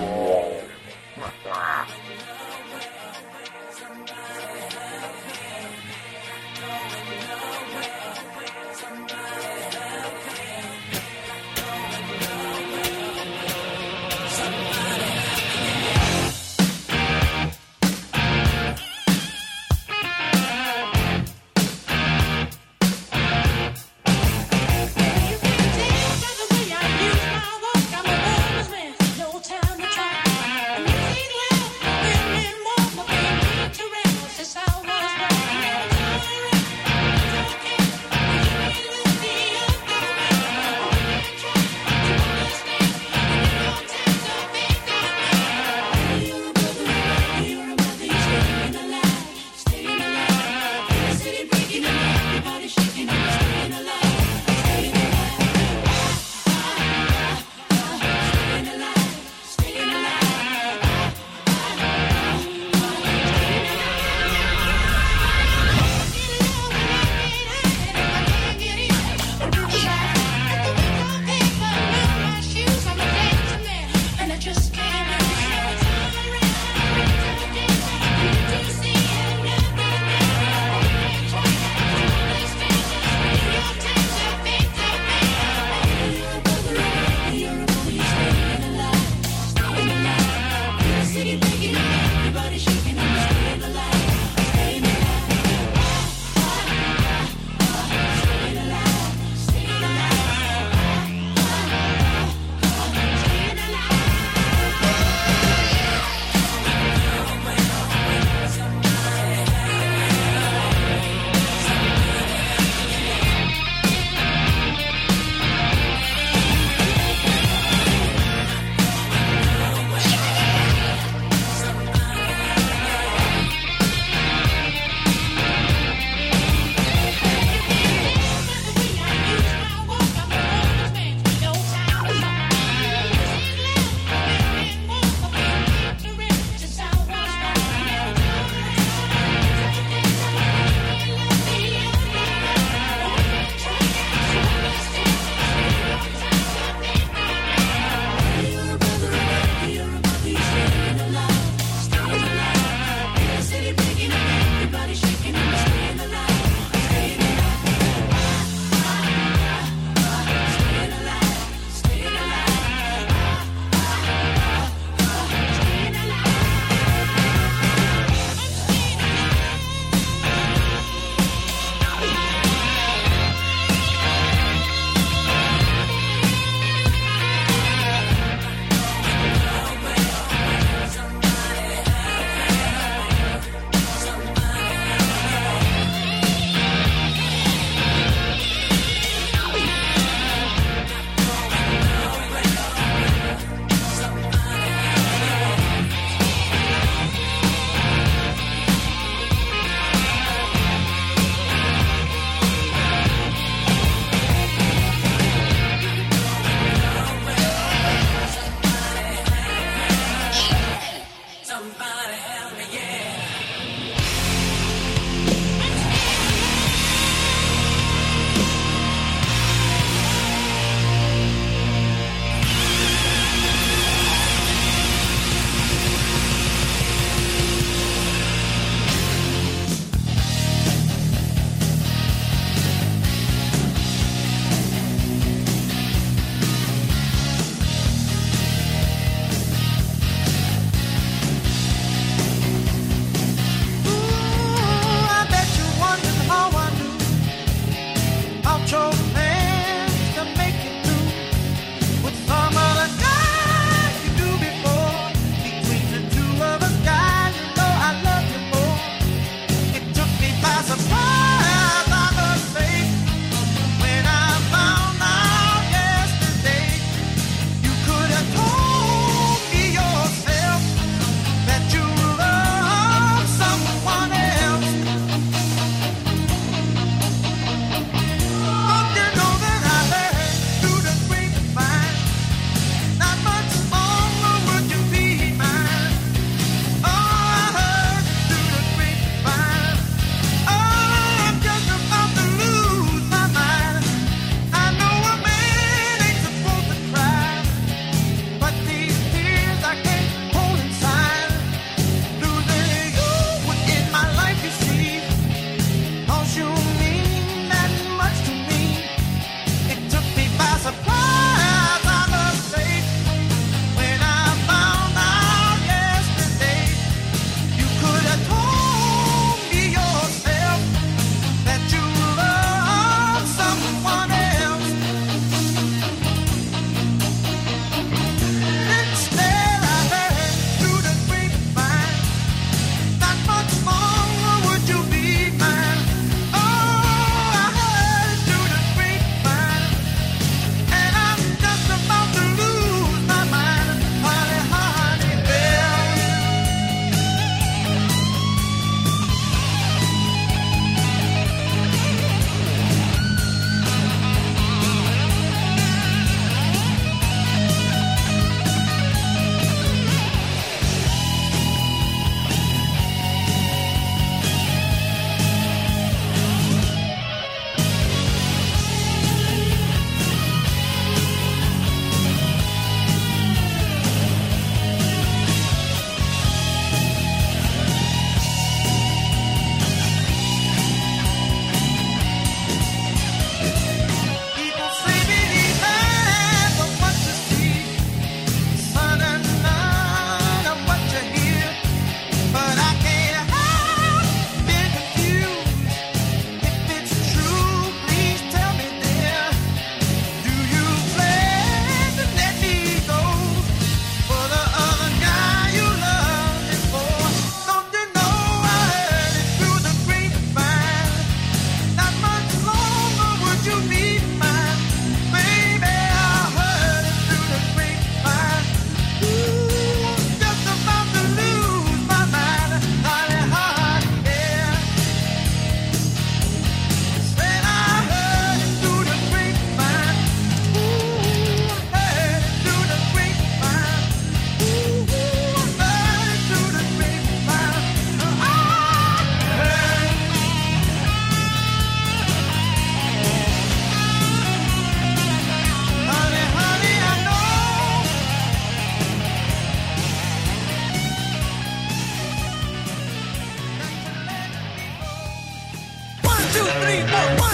three, four. One,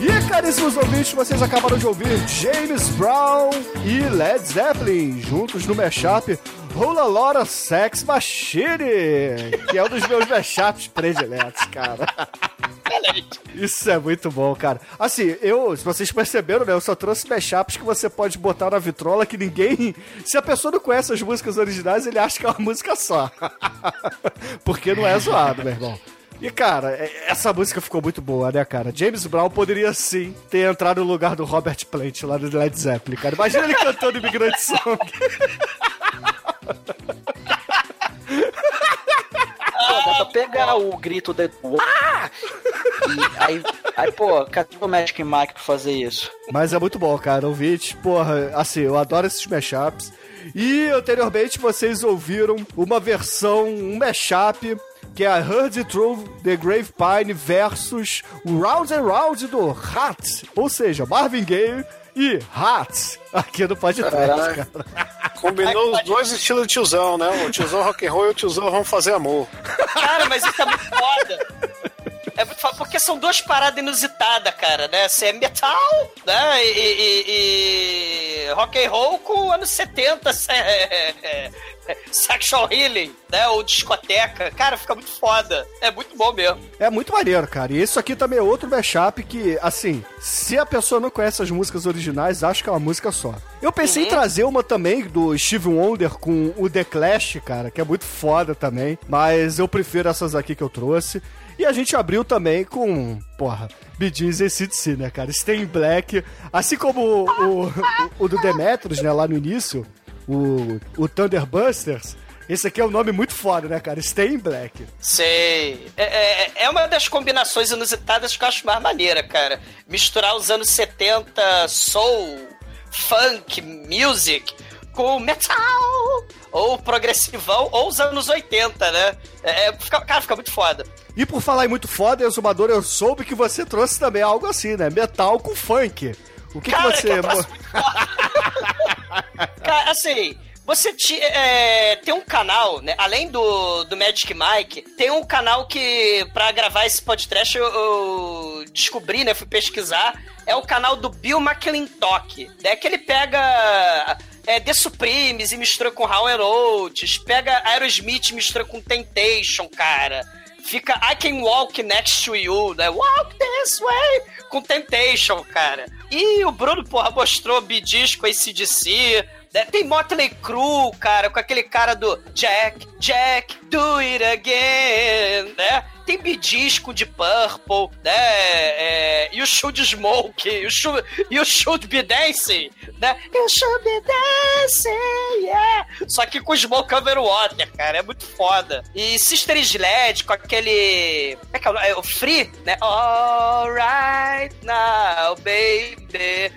E caríssimos ouvintes, vocês acabaram de ouvir James Brown e Led Zeppelin juntos no mashup Rola Lora Sex Machine, que é um dos meus mashups prediletos, cara. Isso é muito bom, cara. Assim, eu, se vocês perceberam, né, eu só trouxe mashups que você pode botar na vitrola que ninguém. Se a pessoa não conhece as músicas originais, ele acha que é uma música só. Porque não é zoado, meu irmão. E, cara, é- essa música ficou muito boa, né, cara? James Brown poderia sim ter entrado no lugar do Robert Plant lá do Led Zeppelin, cara. Imagina ele cantando Imigrante Song. Pô, dá pra pegar o grito de. Ah! E aí, aí, pô, cadê o Magic Mike pra fazer isso? Mas é muito bom, cara. Ouvinte, porra, assim, eu adoro esses mashups. E anteriormente vocês ouviram uma versão, um mashup, que é a Heard Through The Grave Pine versus o Round and Round do Hat. Ou seja, Marvin Gaye e Hat. Aqui no podcast, cara. Combinou os dois estilos de tiozão, né? O tiozão rock and roll e o tiozão vamos fazer amor. Cara, mas isso é muito foda. É muito foda, porque são duas paradas inusitadas, cara, né? Você é metal, né? E, e- e- rock and roll com anos 70, é, é, é, sexual healing, né? Ou discoteca. Cara, fica muito foda. É muito bom mesmo. É muito maneiro, cara. E isso aqui também é outro mashup que, assim, se a pessoa não conhece as músicas originais, acho que é uma música só. Eu pensei em trazer uma também do Steve Wonder com o The Clash, cara, que é muito foda também, mas eu prefiro essas aqui que eu trouxe. E a gente abriu também com, porra, Gees e CDC, né, cara? Stay in Black, assim como o, o, o do Demetrius, né, lá no início, o, o Thunderbusters, Esse aqui é um nome muito foda, né, cara? Stay in Black. Sei. É, é, é uma das combinações inusitadas que eu acho mais maneira, cara. Misturar os anos 70 soul, funk, music com metal ou progressivão ou os anos 80, né? É, é, fica- cara, fica muito foda. E por falar em muito foda, Exumador, eu soube que você trouxe também algo assim, né? Metal com funk. O que, Cara, que você. que Cara, assim, você ti- é, tem um canal, né? Além do, do Magic Mike, tem um canal que, pra gravar esse podcast, eu, eu descobri, né? Fui pesquisar. É o canal do Bill McClintock. É que ele pega. É, The Supremes e mistura com Howard Oates, pega Aerosmith e mistura com Temptation, cara. Fica I Can Walk Next to You, né? Walk this way com Temptation, cara. E o Bruno, porra, mostrou Bidisco, ACDC. Né? Tem Motley Crue, cara, com aquele cara do Jack, Jack, do it again, né? Tem Bidisco de Purple, né? É, you should smoke, should, you should be dancing, né? You should be dancing, yeah. Só que com Smoke Over Water, cara, é muito foda. E Sister Sled com aquele... Como é que é o nome? É o Free, né? Alright now, baby.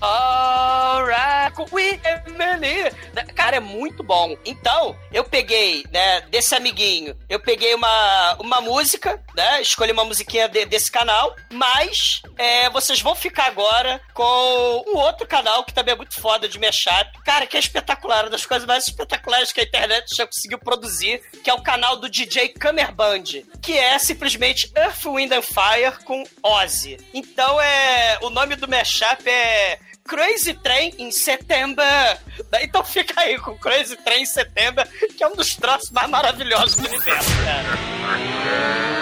Alright, We Emily. Cara, é muito bom. Então, eu peguei, né, desse amiguinho, eu peguei uma, uma música, né? Escolhi uma musiquinha de- desse canal, mas é, vocês vão ficar agora com um outro canal que também é muito foda de mashup. Cara, que é espetacular, uma das coisas mais espetaculares que a internet já conseguiu produzir, que é o canal do DJ Kammerband, que é simplesmente Earth, Wind and Fire com Ozzy. Então, é o nome do mashup é Crazy Train em setembro. Então fica aí com Crazy Train em setembro, que é um dos troços mais maravilhosos do universo, cara.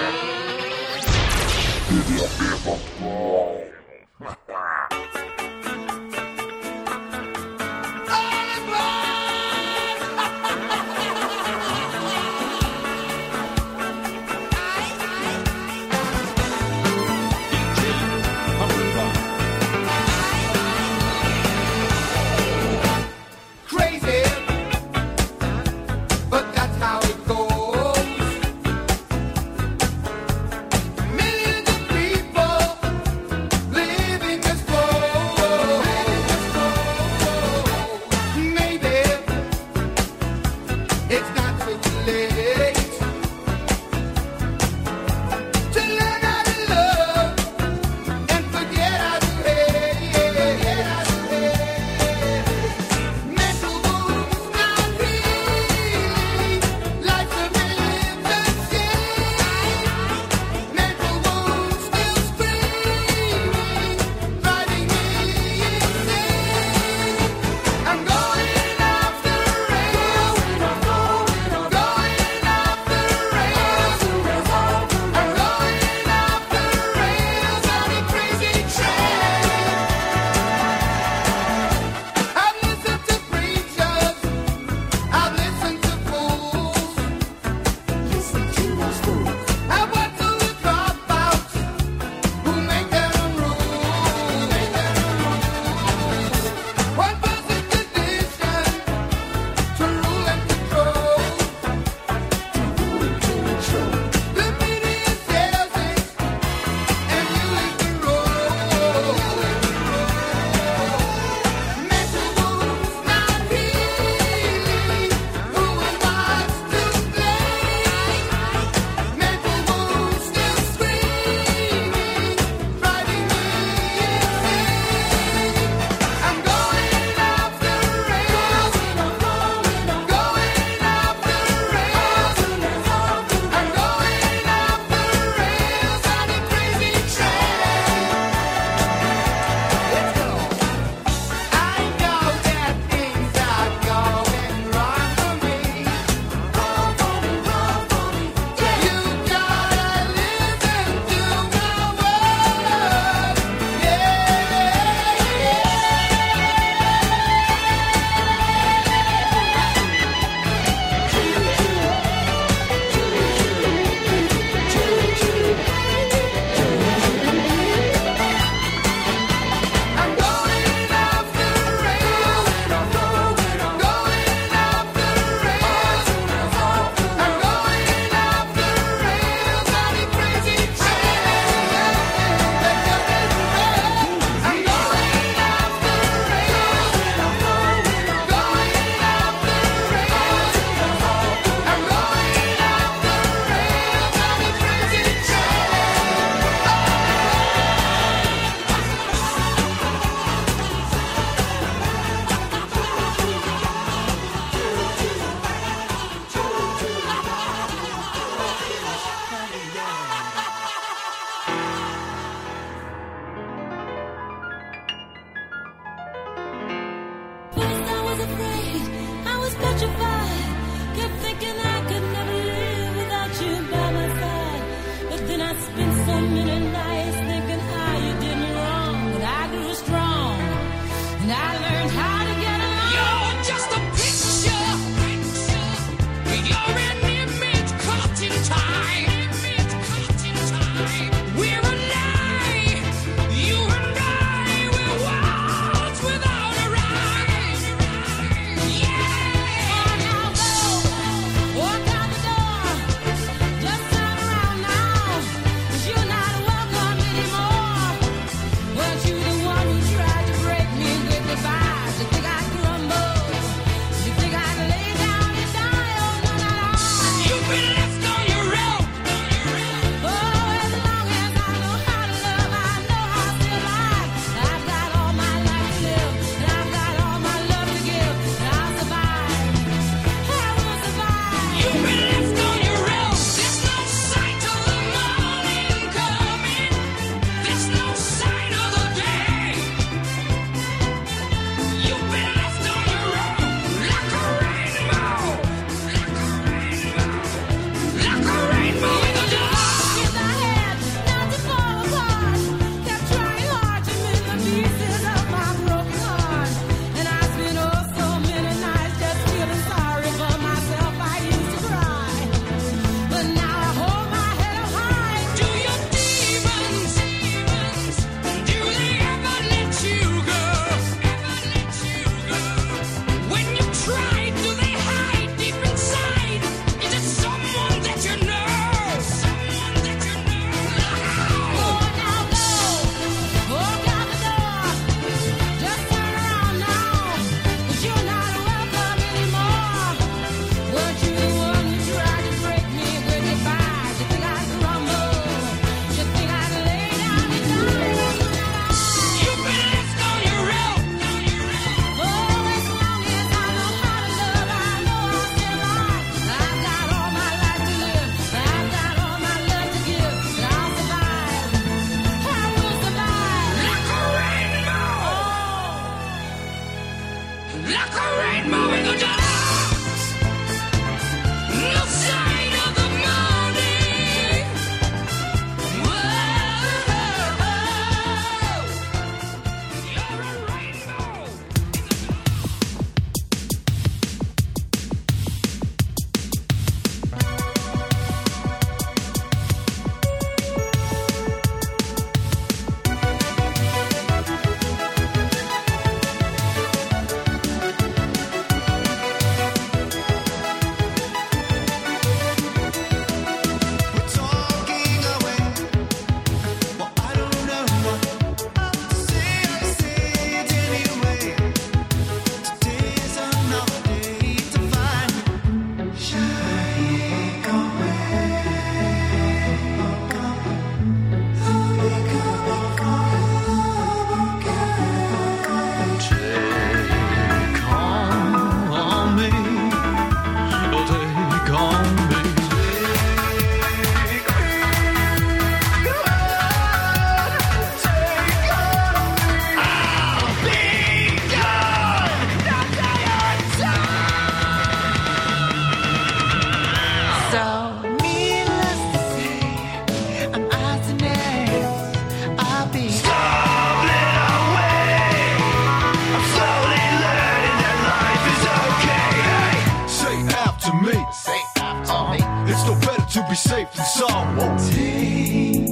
safe. Uh-huh. It's no better to be safe than sorry. Take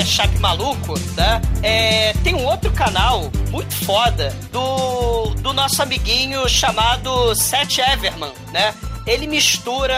mashup maluco, né? É, tem um outro canal muito foda do, do nosso amiguinho chamado Seth Everman, né? Ele mistura.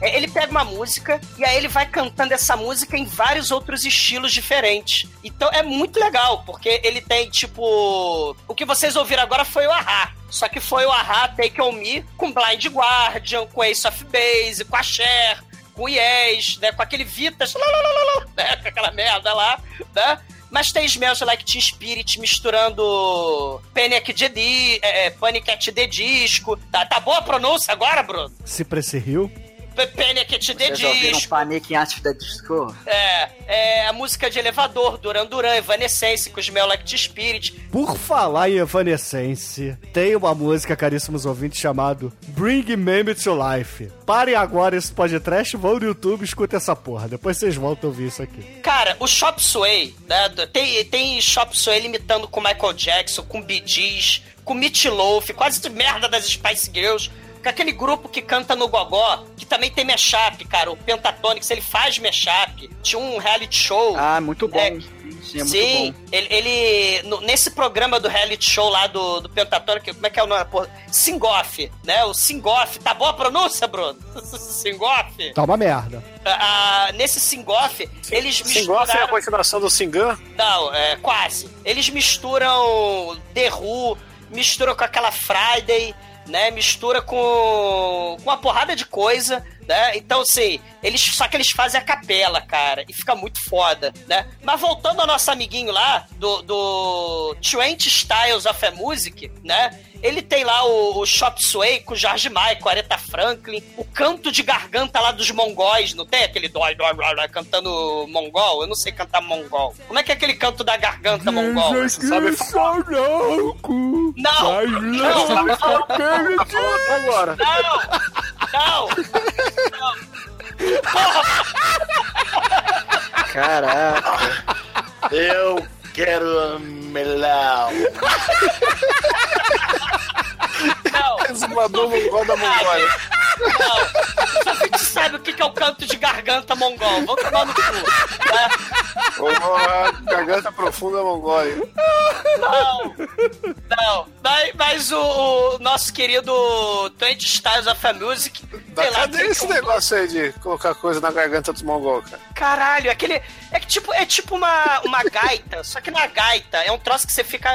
é, Ele pega uma música e aí ele vai cantando essa música em vários outros estilos diferentes. Então é muito legal, porque ele tem tipo. O que vocês ouviram agora foi o Ahá. Só que foi o Ahá Take On Me com Blind Guardian, com Ace of Base, com a Cher, com o Yes, né? Com aquele Vitas, lá, lá, lá, lá, né? Com aquela merda lá, né? Mas tem Smells Like Teen Spirit misturando Panic! de é, é, Panic! at the Disco. Tá, tá boa a pronúncia agora, Bruno? Cypress Hill. Panic! at the Disco. Panic antes da disco? É, é a música de elevador, Duran Duran, Evanescence, com Smell Like Teen Spirit. Por falar em Evanescence, tem uma música, caríssimos ouvintes, chamado Bring Meme to Life. Parem agora esse podcast, vão no YouTube e escutem essa porra. Depois vocês voltam a ouvir isso aqui. Cara, o Chop Suey, né? Tem, tem Chop Suey limitando com Michael Jackson, com Bee Gees, com Meat Loaf, quase tudo merda das Spice Girls. Com aquele grupo que canta no Gogó, que também tem mashup, cara. O Pentatonix, ele faz mashup. Tinha um reality show. Ah, muito bom. É, Sim, é muito Sim, bom. ele, ele- no- nesse programa do reality show lá do, do Pentatonic, como é que é o nome? Singoff, né? O Singoff, tá boa a pronúncia, Bruno? Singoff? Tá uma merda. Ah, ah, nesse Singoff, eles Singoff é a continuação do Singan? Não, é quase. Eles misturam The Who, misturam com aquela Friday, né? Mistura com, com uma porrada de coisa, né? Então, assim, eles, só que eles fazem a capela, cara, e fica muito foda, né? Mas voltando ao nosso amiguinho lá, do, do 20 Styles of a Music, né? Ele tem lá o, o Chop Suey com George Michael, Aretha Franklin, o canto de garganta lá dos mongóis, não tem aquele dói, dói, dói, dói, cantando mongol? Eu não sei cantar mongol. Como é que é aquele canto da garganta mongol? Você sabe falar? Não! Não! agora. Não! Não! Caraca. Eu quero melão. Não! Exumador mongol da Mongólia. Não! Só que sabe o que é o canto de garganta mongol. Vamos tomar no cu. Tá? Porra, garganta profunda Mongólia. Não, não. Mas, mas o, o nosso querido 20 Styles of a Music. Sei lá, cadê esse um- negócio aí de colocar coisa na garganta dos mongol, cara? Caralho, aquele. É que tipo, é tipo uma, uma gaita, só que na gaita é um troço que você fica.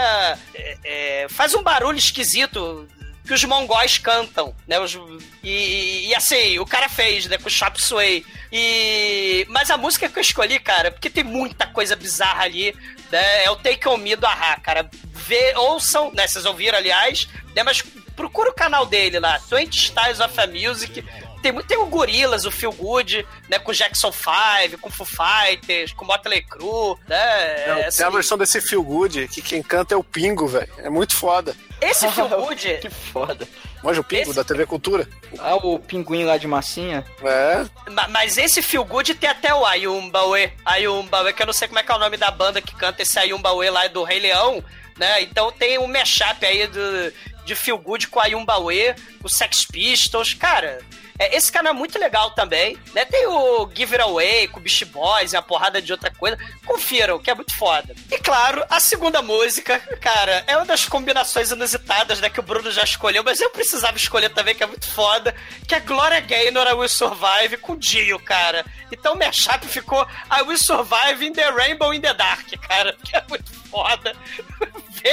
é, é, faz um barulho esquisito que os mongóis cantam, né? Os- e, e, assim, o cara fez, né? Com o Chop Suey. E. Mas a música que eu escolhi, cara, porque tem muita coisa bizarra ali. Né, é o Take On Me do Ahá, cara. Vê, ouçam, né? Vocês ouviram, aliás, né? Mas procura o canal dele lá, 20 Styles of a Music. Tem, tem o Gorillaz, o Feel Good, né? Com Jackson 5, com Foo Fighters, com Motley Crue, né? Não, é, tem assim, a versão desse Feel Good que quem canta é o Pingo, velho. É muito foda. Esse Feel Good... que foda. Manja o Pingo da TV Cultura? Ah, o pinguim lá de massinha? É. Ma- Mas esse Feel Good tem até o Ayumbawe. Ayumbawe, que eu não sei como é que é o nome da banda que canta esse Ayumbawe lá do Rei Leão, né? Então tem um mashup aí do, de Feel Good com Ayumbawe, com Sex Pistols. Cara, é, esse cara é muito legal também, né? Tem o Give It Away com Beast Boys e uma porrada de outra coisa. Confiram, que é muito foda. E claro, a segunda música, cara, é uma das combinações inusitadas, né? Que o Bruno já escolheu, mas eu precisava escolher também, que é muito foda, que é Gloria Gaynor, I Will Survive, com Dio, cara. Então o mashup ficou I Will Survive in the Rainbow in the Dark, cara, que é muito foda.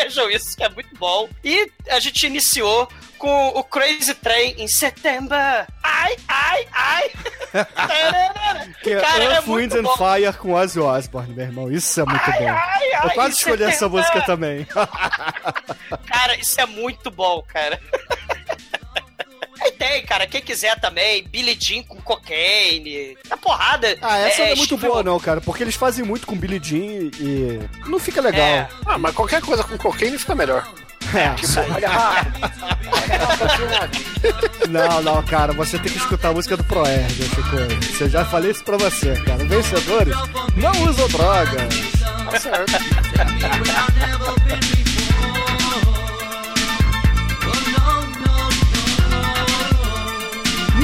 Vejam isso, que é muito bom. E a gente iniciou com o Crazy Train em setembro. Ai, ai, ai. Que é Cara, é Earth, muito Wind and bom. Fire com Ozzy Osbourne, meu irmão. Isso é muito bom. ai, Eu ai, quase isso escolhi é essa música também. Cara, isso é muito bom, cara. Tem, cara, quem quiser também, Billy Jean com cocaine, a porrada. Ah, essa não é muito boa, não, cara, porque eles fazem muito com Billie Jean e não fica legal. É. Ah, mas qualquer coisa com cocaine fica melhor. É. Tipo, olha, Não, não, cara, você tem que escutar a música do Proerd, Chico. Você já falei isso pra você, cara. Vencedores não usam drogas. Tá certo.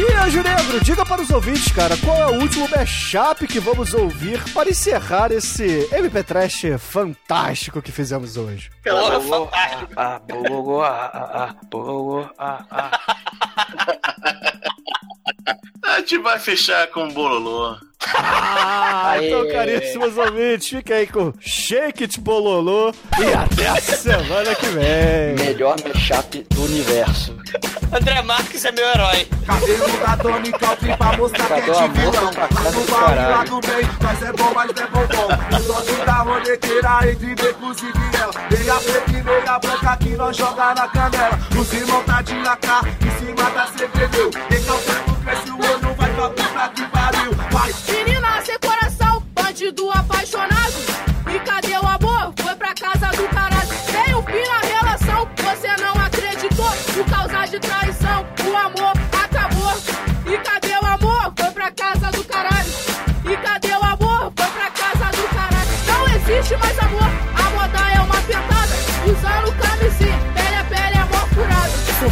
E Anjo Negro, diga para os ouvintes, cara, qual é o último mashup que vamos ouvir para encerrar esse MP Trash fantástico que fizemos hoje? Porra, fantástico. Ah, bologô, ah, ah, ah, bologô, ah, ah. A gente vai fechar com o Bololô. Ah, então, caríssimos ouvintes, fiquem aí com Shake It Bololô e até a semana que vem. Melhor mashup do universo. André Marques é meu herói. Cabelo da Dona e Calvin pra mostrar que é amor vilão. Lá no do baú, lá do bem, mas é bom, mas é bom bom. O doce da roneteira entre inclusive ela. Meia preta e meia branca que nós joga na canela. Os irmãos tá de AK, em cima da CPD. Recalcando, cresce o olho, vai pra puta que pariu. Vai, Menina sem coração, bandido apaixonado.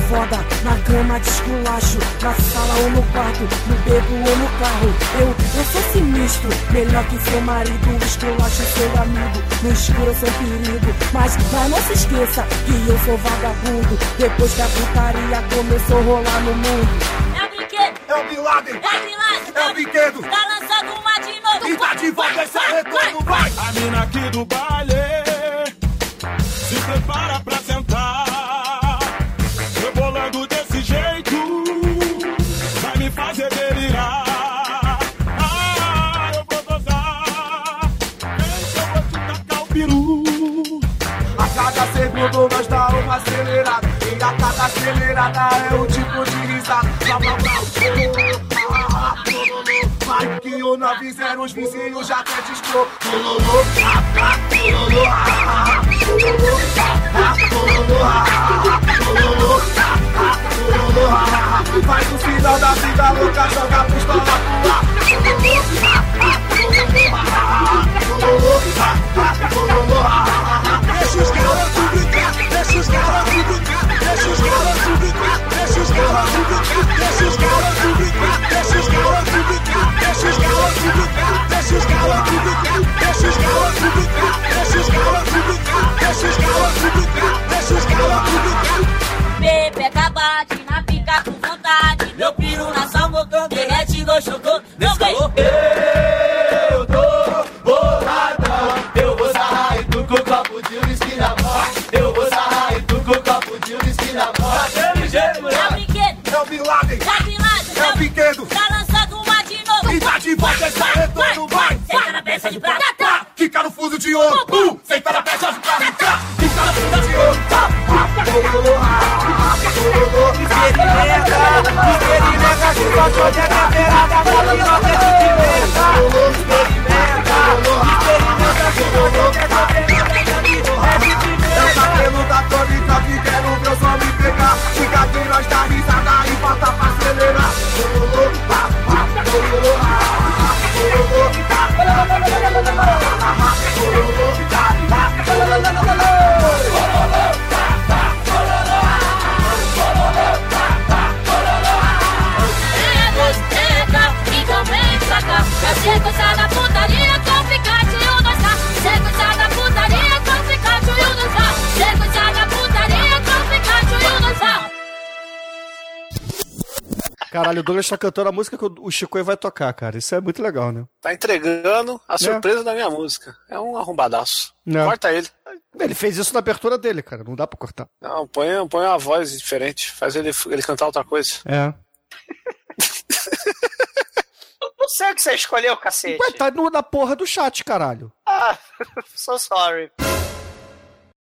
Foda, na cama de esculacho Na sala ou no quarto, no beco ou no carro. Eu, eu sou sinistro, melhor que seu marido Esculacho seu amigo, no escuro sem perigo. Mas, mas não se esqueça que eu sou vagabundo Depois que a putaria começou a rolar no mundo. É o brinquedo, é o Bin Laden, é grilagem, é o brinquedo. Tá lançando uma de novo. E tá de volta esse retorno, vai! A mina aqui do baile se prepara pra Acelerada é o tipo de risada. Vai que o 90 os vizinhos já até descou. Vai no final da vida louca, joga a pistola pro ar. Deixa os garotos brincar, deixa os garotos brincar. Deixa os caras na pica com meu piru na salmotrão derrete no chocô, não escalou. De ouro. Uh, Senta na peça de prata. Tá, Fica no fuso de ouro. Tá, Experimenta, experimenta, se gostou de caveirada, pode não ter sentimento. Caralho, o Douglas tá cantando a música que o Chico vai tocar, cara. Isso é muito legal, né? Tá entregando a É. surpresa da minha música. É um arrombadaço. Não. Corta ele. Ele fez isso na abertura dele, cara. Não dá pra cortar. Não, põe, põe uma voz diferente. Faz ele, ele cantar outra coisa. É. O que você escolheu, cacete. Ué, tá no, na porra do chat, caralho. Ah, so sorry.